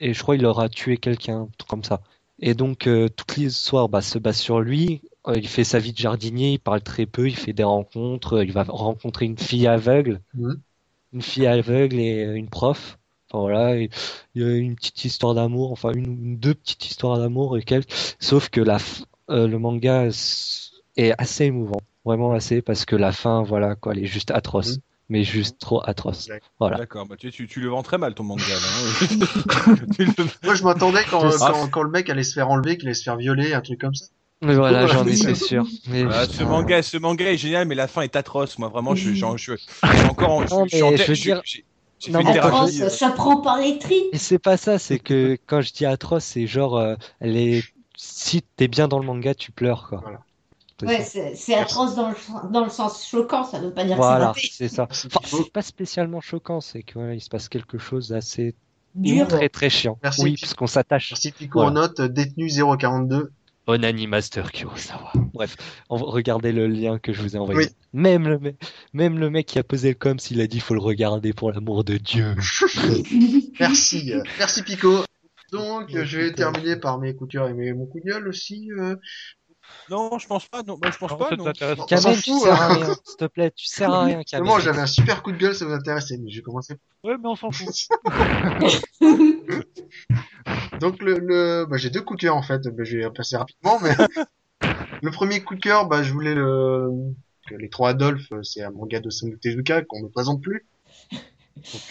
Et je crois qu'il aura tué quelqu'un, comme ça. Et donc, euh, toute l'histoire bah, se base sur lui. Il fait sa vie de jardinier, il parle très peu, il fait des rencontres, il va rencontrer une fille aveugle,
Mhm.
une fille aveugle et une prof. Enfin voilà, il y a une petite histoire d'amour, enfin une deux petites histoires d'amour et quelques. Sauf que la, le manga est assez émouvant, vraiment assez, parce que la fin, voilà quoi, elle est juste atroce,
Mhm.
mais juste trop atroce. Voilà.
D'accord, bah, tu, tu, tu le vends très mal ton manga là. hein. Le-
Moi, je m'attendais quand, le mec allait se faire enlever, qu'il allait se faire violer, un truc comme ça.
Mais voilà, j'en étais sûr. Mais
Ah, ce manga, ce manga est génial, mais la fin est atroce. Moi, vraiment, je, j'en- je, je, suis encore, en- je,
Non,
je
mais je veux dire-
j'ai-
Non,
fait une
mais
Atroce,
thérapie.
ça prend par les tripes.
Et c'est pas ça, c'est que quand je dis atroce, c'est genre, euh, elle est, si t'es bien dans le manga, tu pleures, quoi.
Voilà.
Ouais, c'est atroce dans le, dans le sens choquant, ça veut pas dire
Voilà,
que c'est
ça. Enfin, c'est pas spécialement choquant, c'est que voilà, il se passe quelque chose d'assez
dur.
très très chiant.
Merci,
oui, parce qu'on s'attache.
Merci Pico
Voilà.
en note, détenu 042.
Onani Master Kurosawa. Bref, on va regarder le lien que je vous ai envoyé.
Oui.
Même le mec, même le mec qui a posé le com, s'il a dit faut le regarder pour l'amour de Dieu.
Merci, euh, merci Pico. Donc, je vais terminer par mes coups de cœur et mes, mon coup de gueule aussi. euh.
Non, je pense pas. Non, bah, je pense
Non,
pas.
ça
Non.
on s'en
Kamel, tu
fout,
sers
hein.
à rien, s'il te plaît, tu sers à rien, Kamel.
Moi, j'avais un super coup de gueule, ça vous intéressait, mais je vais commencer.
Ouais, mais on s'en fout.
Donc, le, le, bah, j'ai deux coups de cœur en fait. Bah, je vais passer rapidement, mais le premier coup de cœur, bah, je voulais le, que les trois Adolphes, euh, c'est un manga de Osamu Tezuka qu'on ne présente plus.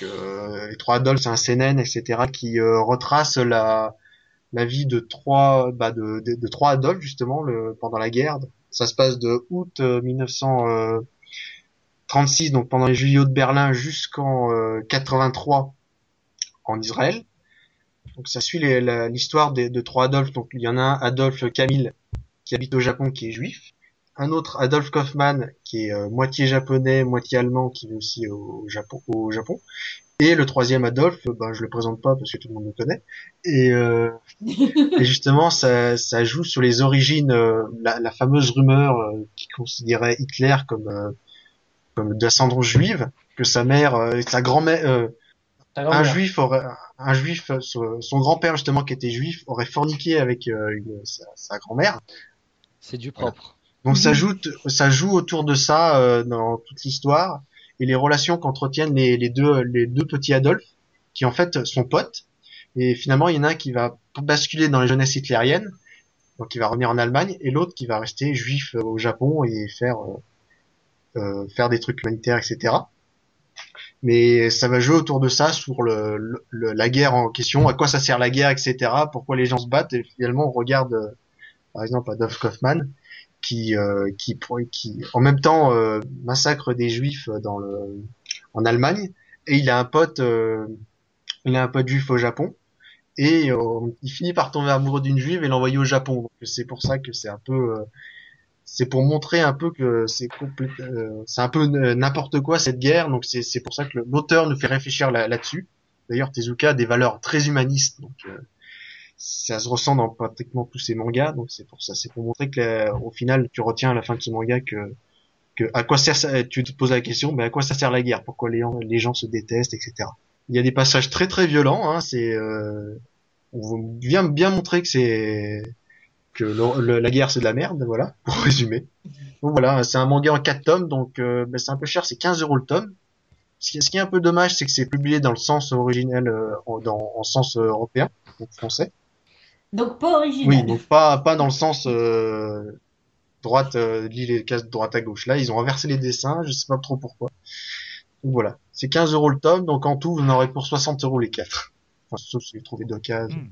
Euh, les trois Adolphes, c'est un seinen, etc., qui euh, retrace la vie de trois, bah, de, trois justement pendant la guerre. Ça se passe de août euh, 1936, donc pendant les Juillots de Berlin, jusqu'en euh, 83 en Israël. Donc ça suit l'histoire de trois Adolphes. Donc il y en a un Adolphe Camille qui habite au Japon, qui est juif. Un autre Adolphe Kaufmann qui est euh, moitié japonais, moitié allemand, qui vit aussi au Japon. Au Japon. Et le troisième Adolphe, ben je le présente pas parce que tout le monde le connaît. Et, euh, et justement, ça, ça joue sur les origines, euh, la, la fameuse rumeur euh, qui considérait Hitler comme euh, comme d'ascendance juive, que sa mère, euh, sa grand-mère, euh, un juif aurait, un juif, euh, son, son grand-père justement qui était juif aurait forniqué avec euh, une- sa, sa grand-mère.
C'est du propre.
Donc ça joue, ça joue autour de ça euh, dans toute l'histoire et les relations qu'entretiennent les, les deux les deux petits Adolphe qui en fait sont potes. Et finalement il y en a un qui va basculer dans les jeunesses hitlériennes donc il va revenir en Allemagne et l'autre qui va rester juif euh, au Japon et faire euh, faire des trucs humanitaires etc mais ça va jouer autour de ça sur le, le- le- la guerre en question à quoi ça sert la guerre etc pourquoi les gens se battent et finalement on regarde par exemple Adolf Kaufmann qui euh, qui qui en même temps euh, massacre des juifs dans le en Allemagne. Et il a un pote euh, il a un pote juif au Japon. Et il finit par tomber amoureux d'une juive et l'envoyer au Japon. Donc c'est pour ça que c'est un peu c'est pour montrer un peu que c'est euh, c'est un peu n'importe quoi cette guerre. Donc c'est c'est pour ça que l'auteur nous fait réfléchir là- là-dessus. D'ailleurs Tezuka a des valeurs très humanistes. Donc euh, ça se ressent dans pratiquement tous ses mangas, donc c'est pour ça, c'est pour montrer que au final tu retiens à la fin de ce manga que que à quoi sert ça, tu te poses la question, mais à quoi ça sert la guerre, pourquoi les gens, se détestent, etc. Il y a des passages très très violents, hein, c'est euh, on vient bien montrer que c'est que la guerre c'est de la merde, voilà, pour résumer. Donc voilà, c'est un manga en 4 tomes, donc euh, ben, c'est un peu cher, c'est 15 euros le tome. Ce qui, est un peu dommage, c'est que c'est publié dans le sens originel, euh, dans, en sens euh, européen, donc français.
Donc pas original.
Oui, donc pas pas dans le sens euh, droite, euh, les cases de droite à gauche. Là, ils ont inversé les dessins, je sais pas trop pourquoi. Donc voilà, c'est 15 euros le tome, donc en tout, vous en aurez pour 60 euros les quatre. Enfin, sauf si vous trouvez d'occasion.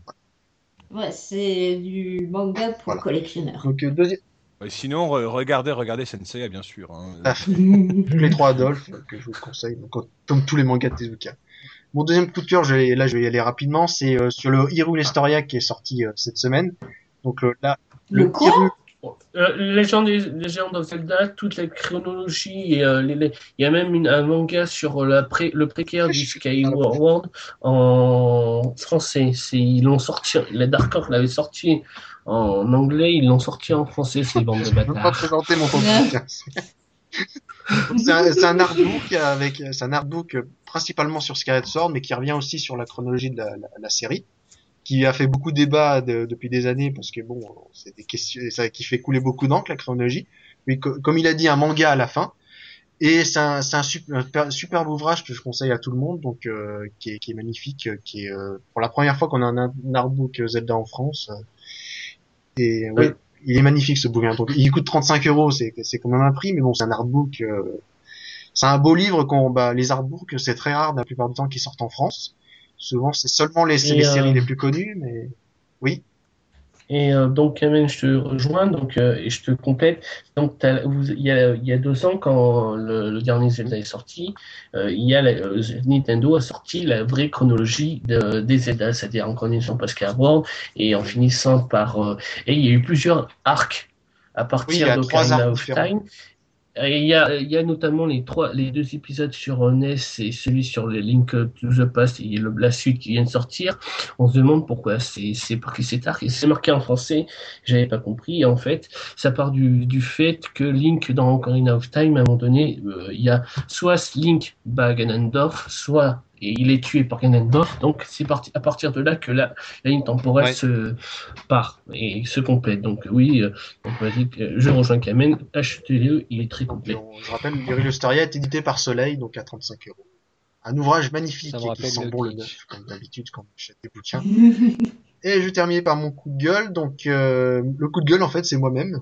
Ouais, c'est du manga pour
Voilà.
collectionneurs.
Donc euh, deuxième,
Ouais, sinon, re- regardez, regardez Sensei, bien sûr. hein.
Ah, les trois Adolphes euh, que je vous conseille, donc, comme tous les mangas de Tezuka. Mon deuxième coup de cœur, je vais, là je vais y aller rapidement, c'est euh, sur le Hyrule Historia qui est sorti euh, cette semaine. Donc euh, là,
Le quoi
Hyrule-
Euh, Légende, Légende of Zelda, toute la chronologie, et, euh, les- les- il y a même une- un manga sur la pré- le précaire du Skyward World en français. Ils l'ont sorti, la Dark Horse l'avait sorti en anglais, ils l'ont sorti en français, ces bandes de
Je peux pas présenter mon c'est un, un artbook avec, c'est un artbook euh, principalement sur Skyward Sword, mais qui revient aussi sur la chronologie de la, la- la série, qui a fait beaucoup de débats de- depuis des années parce que bon, c'est des questions, ça qui fait couler beaucoup d'encre la chronologie. Mais co- comme il a dit, un manga à la fin. Et c'est un, un super, un super- superbe ouvrage que je conseille à tout le monde, donc euh, qui, est, qui est magnifique, euh, qui est euh, pour la première fois qu'on a un, un artbook Zelda en France. euh, et oui,
Oui.
Il est magnifique ce bouquin. Donc, il coûte 35 euros, c'est c'est quand même un prix, mais bon, c'est un artbook. euh, c'est un beau livre. Qu'on, bah, les artbooks, c'est très rare la plupart du temps qu'ils sortent en France. Souvent, c'est seulement les, les
euh,
séries les plus connues, mais oui.
Et euh, donc, Kamen, je te rejoins donc, euh, et je te complète. Donc, il y a, y a deux ans, quand le, le dernier Zelda est sorti, euh, il y a la- euh, Nintendo a sorti la vraie chronologie de, des Zelda, c'est-à-dire en commençant par Skyward et en finissant par. euh, et il y a eu plusieurs arcs à partir de Ocarina of. Time. Et il y a, il y a notamment les trois, les deux épisodes sur NES et celui sur le Link to the Past et le, la suite qui vient de sortir. On se demande pourquoi c'est, c'est et c'est marqué en français. J'avais pas compris. En fait, ça part du, du fait que Link dans Ocarina of Time, à un moment donné, euh, il y a soit Link bat Ganondorf, soit et il est tué par Ganondorf. Donc c'est parti à partir de là que la, la ligne temporelle
Ouais.
se part et se complète. Donc oui, euh, donc, vas-y, je rejoins Kamen. Achetez-le, il est très complet.
on- je rappelle, Historia est édité par Soleil, donc à 35 euros. Un ouvrage magnifique
Ça me
et qui sent
le
bon le neuf, comme d'habitude quand on achète des bouquins. Et je vais terminer par mon coup de gueule. Donc euh, le coup de gueule en fait c'est moi-même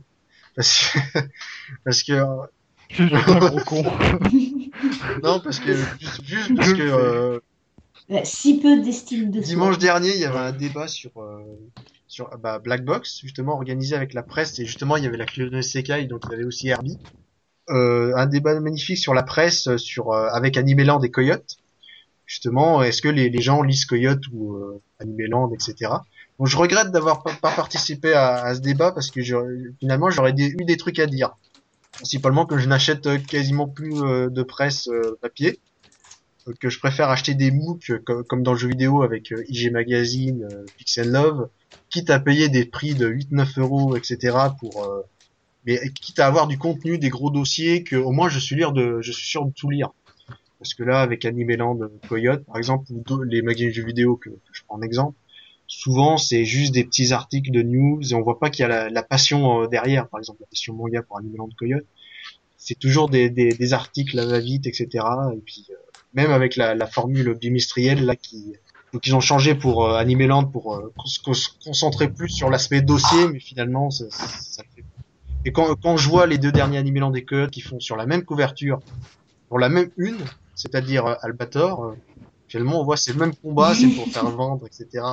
parce que parce que
Je suis un gros con.
non parce que juste, juste parce que euh,
si peu d'estime de soi.
dimanche dernier il y avait un débat sur euh, sur bah, Black Box justement organisé avec la presse et justement il y avait la Clé Sekai donc il y avait aussi Herbie. Euh, un débat magnifique sur la presse sur euh, avec Animeland et Coyote. Justement, est-ce que les, les gens lisent Coyote ou euh, Animeland, etc. Donc je regrette d'avoir pas, pas participé à, à ce débat parce que je- finalement j'aurais eu des trucs à dire. Principalement que je n'achète euh, quasiment plus euh, de presse euh, papier, que je préfère acheter des MOOC co- comme dans le jeu vidéo avec IG Magazine, Pixel Love, quitte à payer des prix de 8-9 euros, etc. pour mais quitte à avoir du contenu, des gros dossiers que au moins je suis lire de, je suis sûr de tout lire. Parce que là, avec Animeland, Coyote, par exemple, ou les magazines de jeux vidéo que je prends en exemple, souvent c'est juste des petits articles de news et on voit pas qu'il y a la, la passion euh, derrière. Par exemple, la passion manga pour Animeland Coyote, c'est toujours des, des, des articles à va-vite, etc. Et puis euh, même avec la, la formule bimestrielle là qui donc ils ont changé pour euh, Animeland pour euh, se concentrer plus sur l'aspect dossier, mais finalement ça, ça, ça fait et quand, quand je vois les deux derniers Animeland et Coyote qui font sur la même couverture, pour la même une, c'est-à-dire euh, Albator, finalement on voit c'est le même combat, c'est pour faire vendre, etc.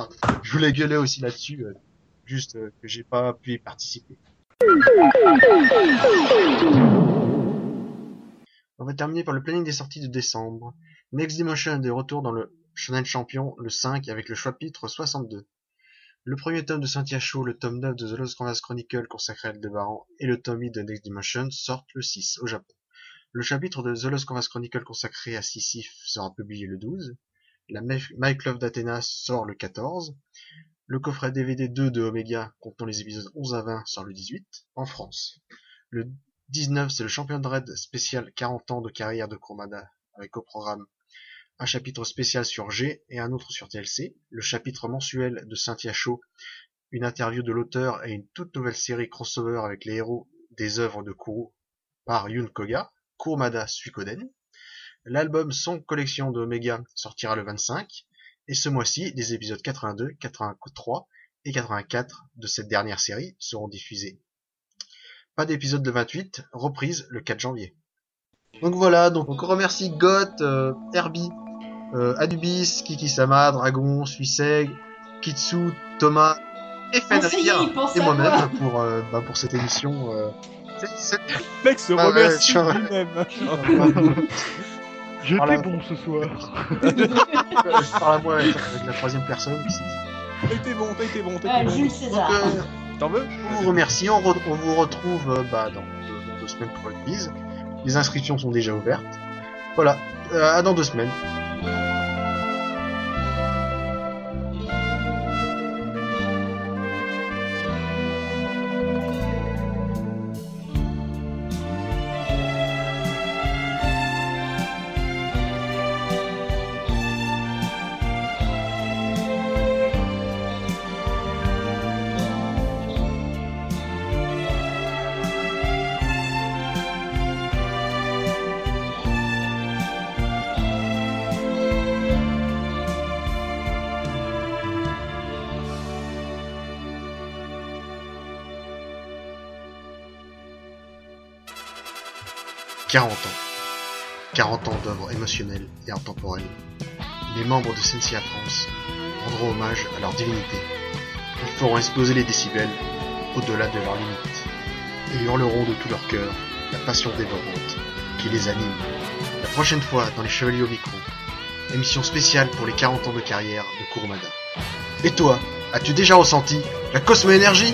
Je voulais gueuler aussi là-dessus, euh, juste euh, que j'ai pas pu y participer. On va terminer par le planning des sorties de décembre. Next Dimension est de retour dans le Shonen Champion, le 5, avec le chapitre 62. Le premier tome de Shaw, le tome 9 de The Lost Canvas Chronicle consacré à Aldebaran et le tome 8 de Next Dimension sortent le 6 au Japon. Le chapitre de The Lost Canvas Chronicle consacré à Sisyphe sera publié le 12. La My Love d'Athéna sort le 14. Le coffret DVD 2 de Omega contenant les épisodes 11 à 20 sort le 18 en France. Le 19 c'est le champion de raid spécial 40 ans de carrière de Chromada avec au programme un chapitre spécial sur G et un autre sur TLC, le chapitre mensuel de Cynthia Shaw, une interview de l'auteur et une toute nouvelle série crossover avec les héros des œuvres de Kuro par Yun Koga, Kurumada Suikoden. L'album Son Collection de Omega sortira le 25, et ce mois-ci, des épisodes 82, 83 et 84 de cette dernière série seront diffusés. Pas d'épisode de 28, reprise le 4 janvier. Donc voilà, donc on remercie Goth, euh, Herbie, euh, Adubis, Kiki-sama, Dragon, Suisseg, Kitsu, Thomas et
est,
Fenafir et moi-même pour, euh, bah, pour cette émission. euh, c'est- c'est-
Le mec se
Ah ouais,
remercie
je-
lui-même.
J'étais
Voilà.
bon ce soir.
Je parle à moi avec, la troisième personne.
T'as été bon, t'as été bon, t'as
Ah,
été bon.
Jules César.
Euh,
T'en veux
on vous remercie. On, re- on vous retrouve euh, bah, dans, deux, dans deux semaines pour le quiz. Les inscriptions sont déjà ouvertes. Voilà. Euh, à dans deux semaines. « 40 ans d'œuvres émotionnelles et intemporelles. Les membres de Sensia France rendront hommage à leur divinité. Ils feront exploser les décibels au-delà de leurs limites et hurleront de tout leur cœur la passion dévorante qui les anime. La prochaine fois dans les Chevaliers au micro, émission spéciale pour les 40 ans de carrière de Kurumada. Et toi, as-tu déjà ressenti la Cosmo Énergie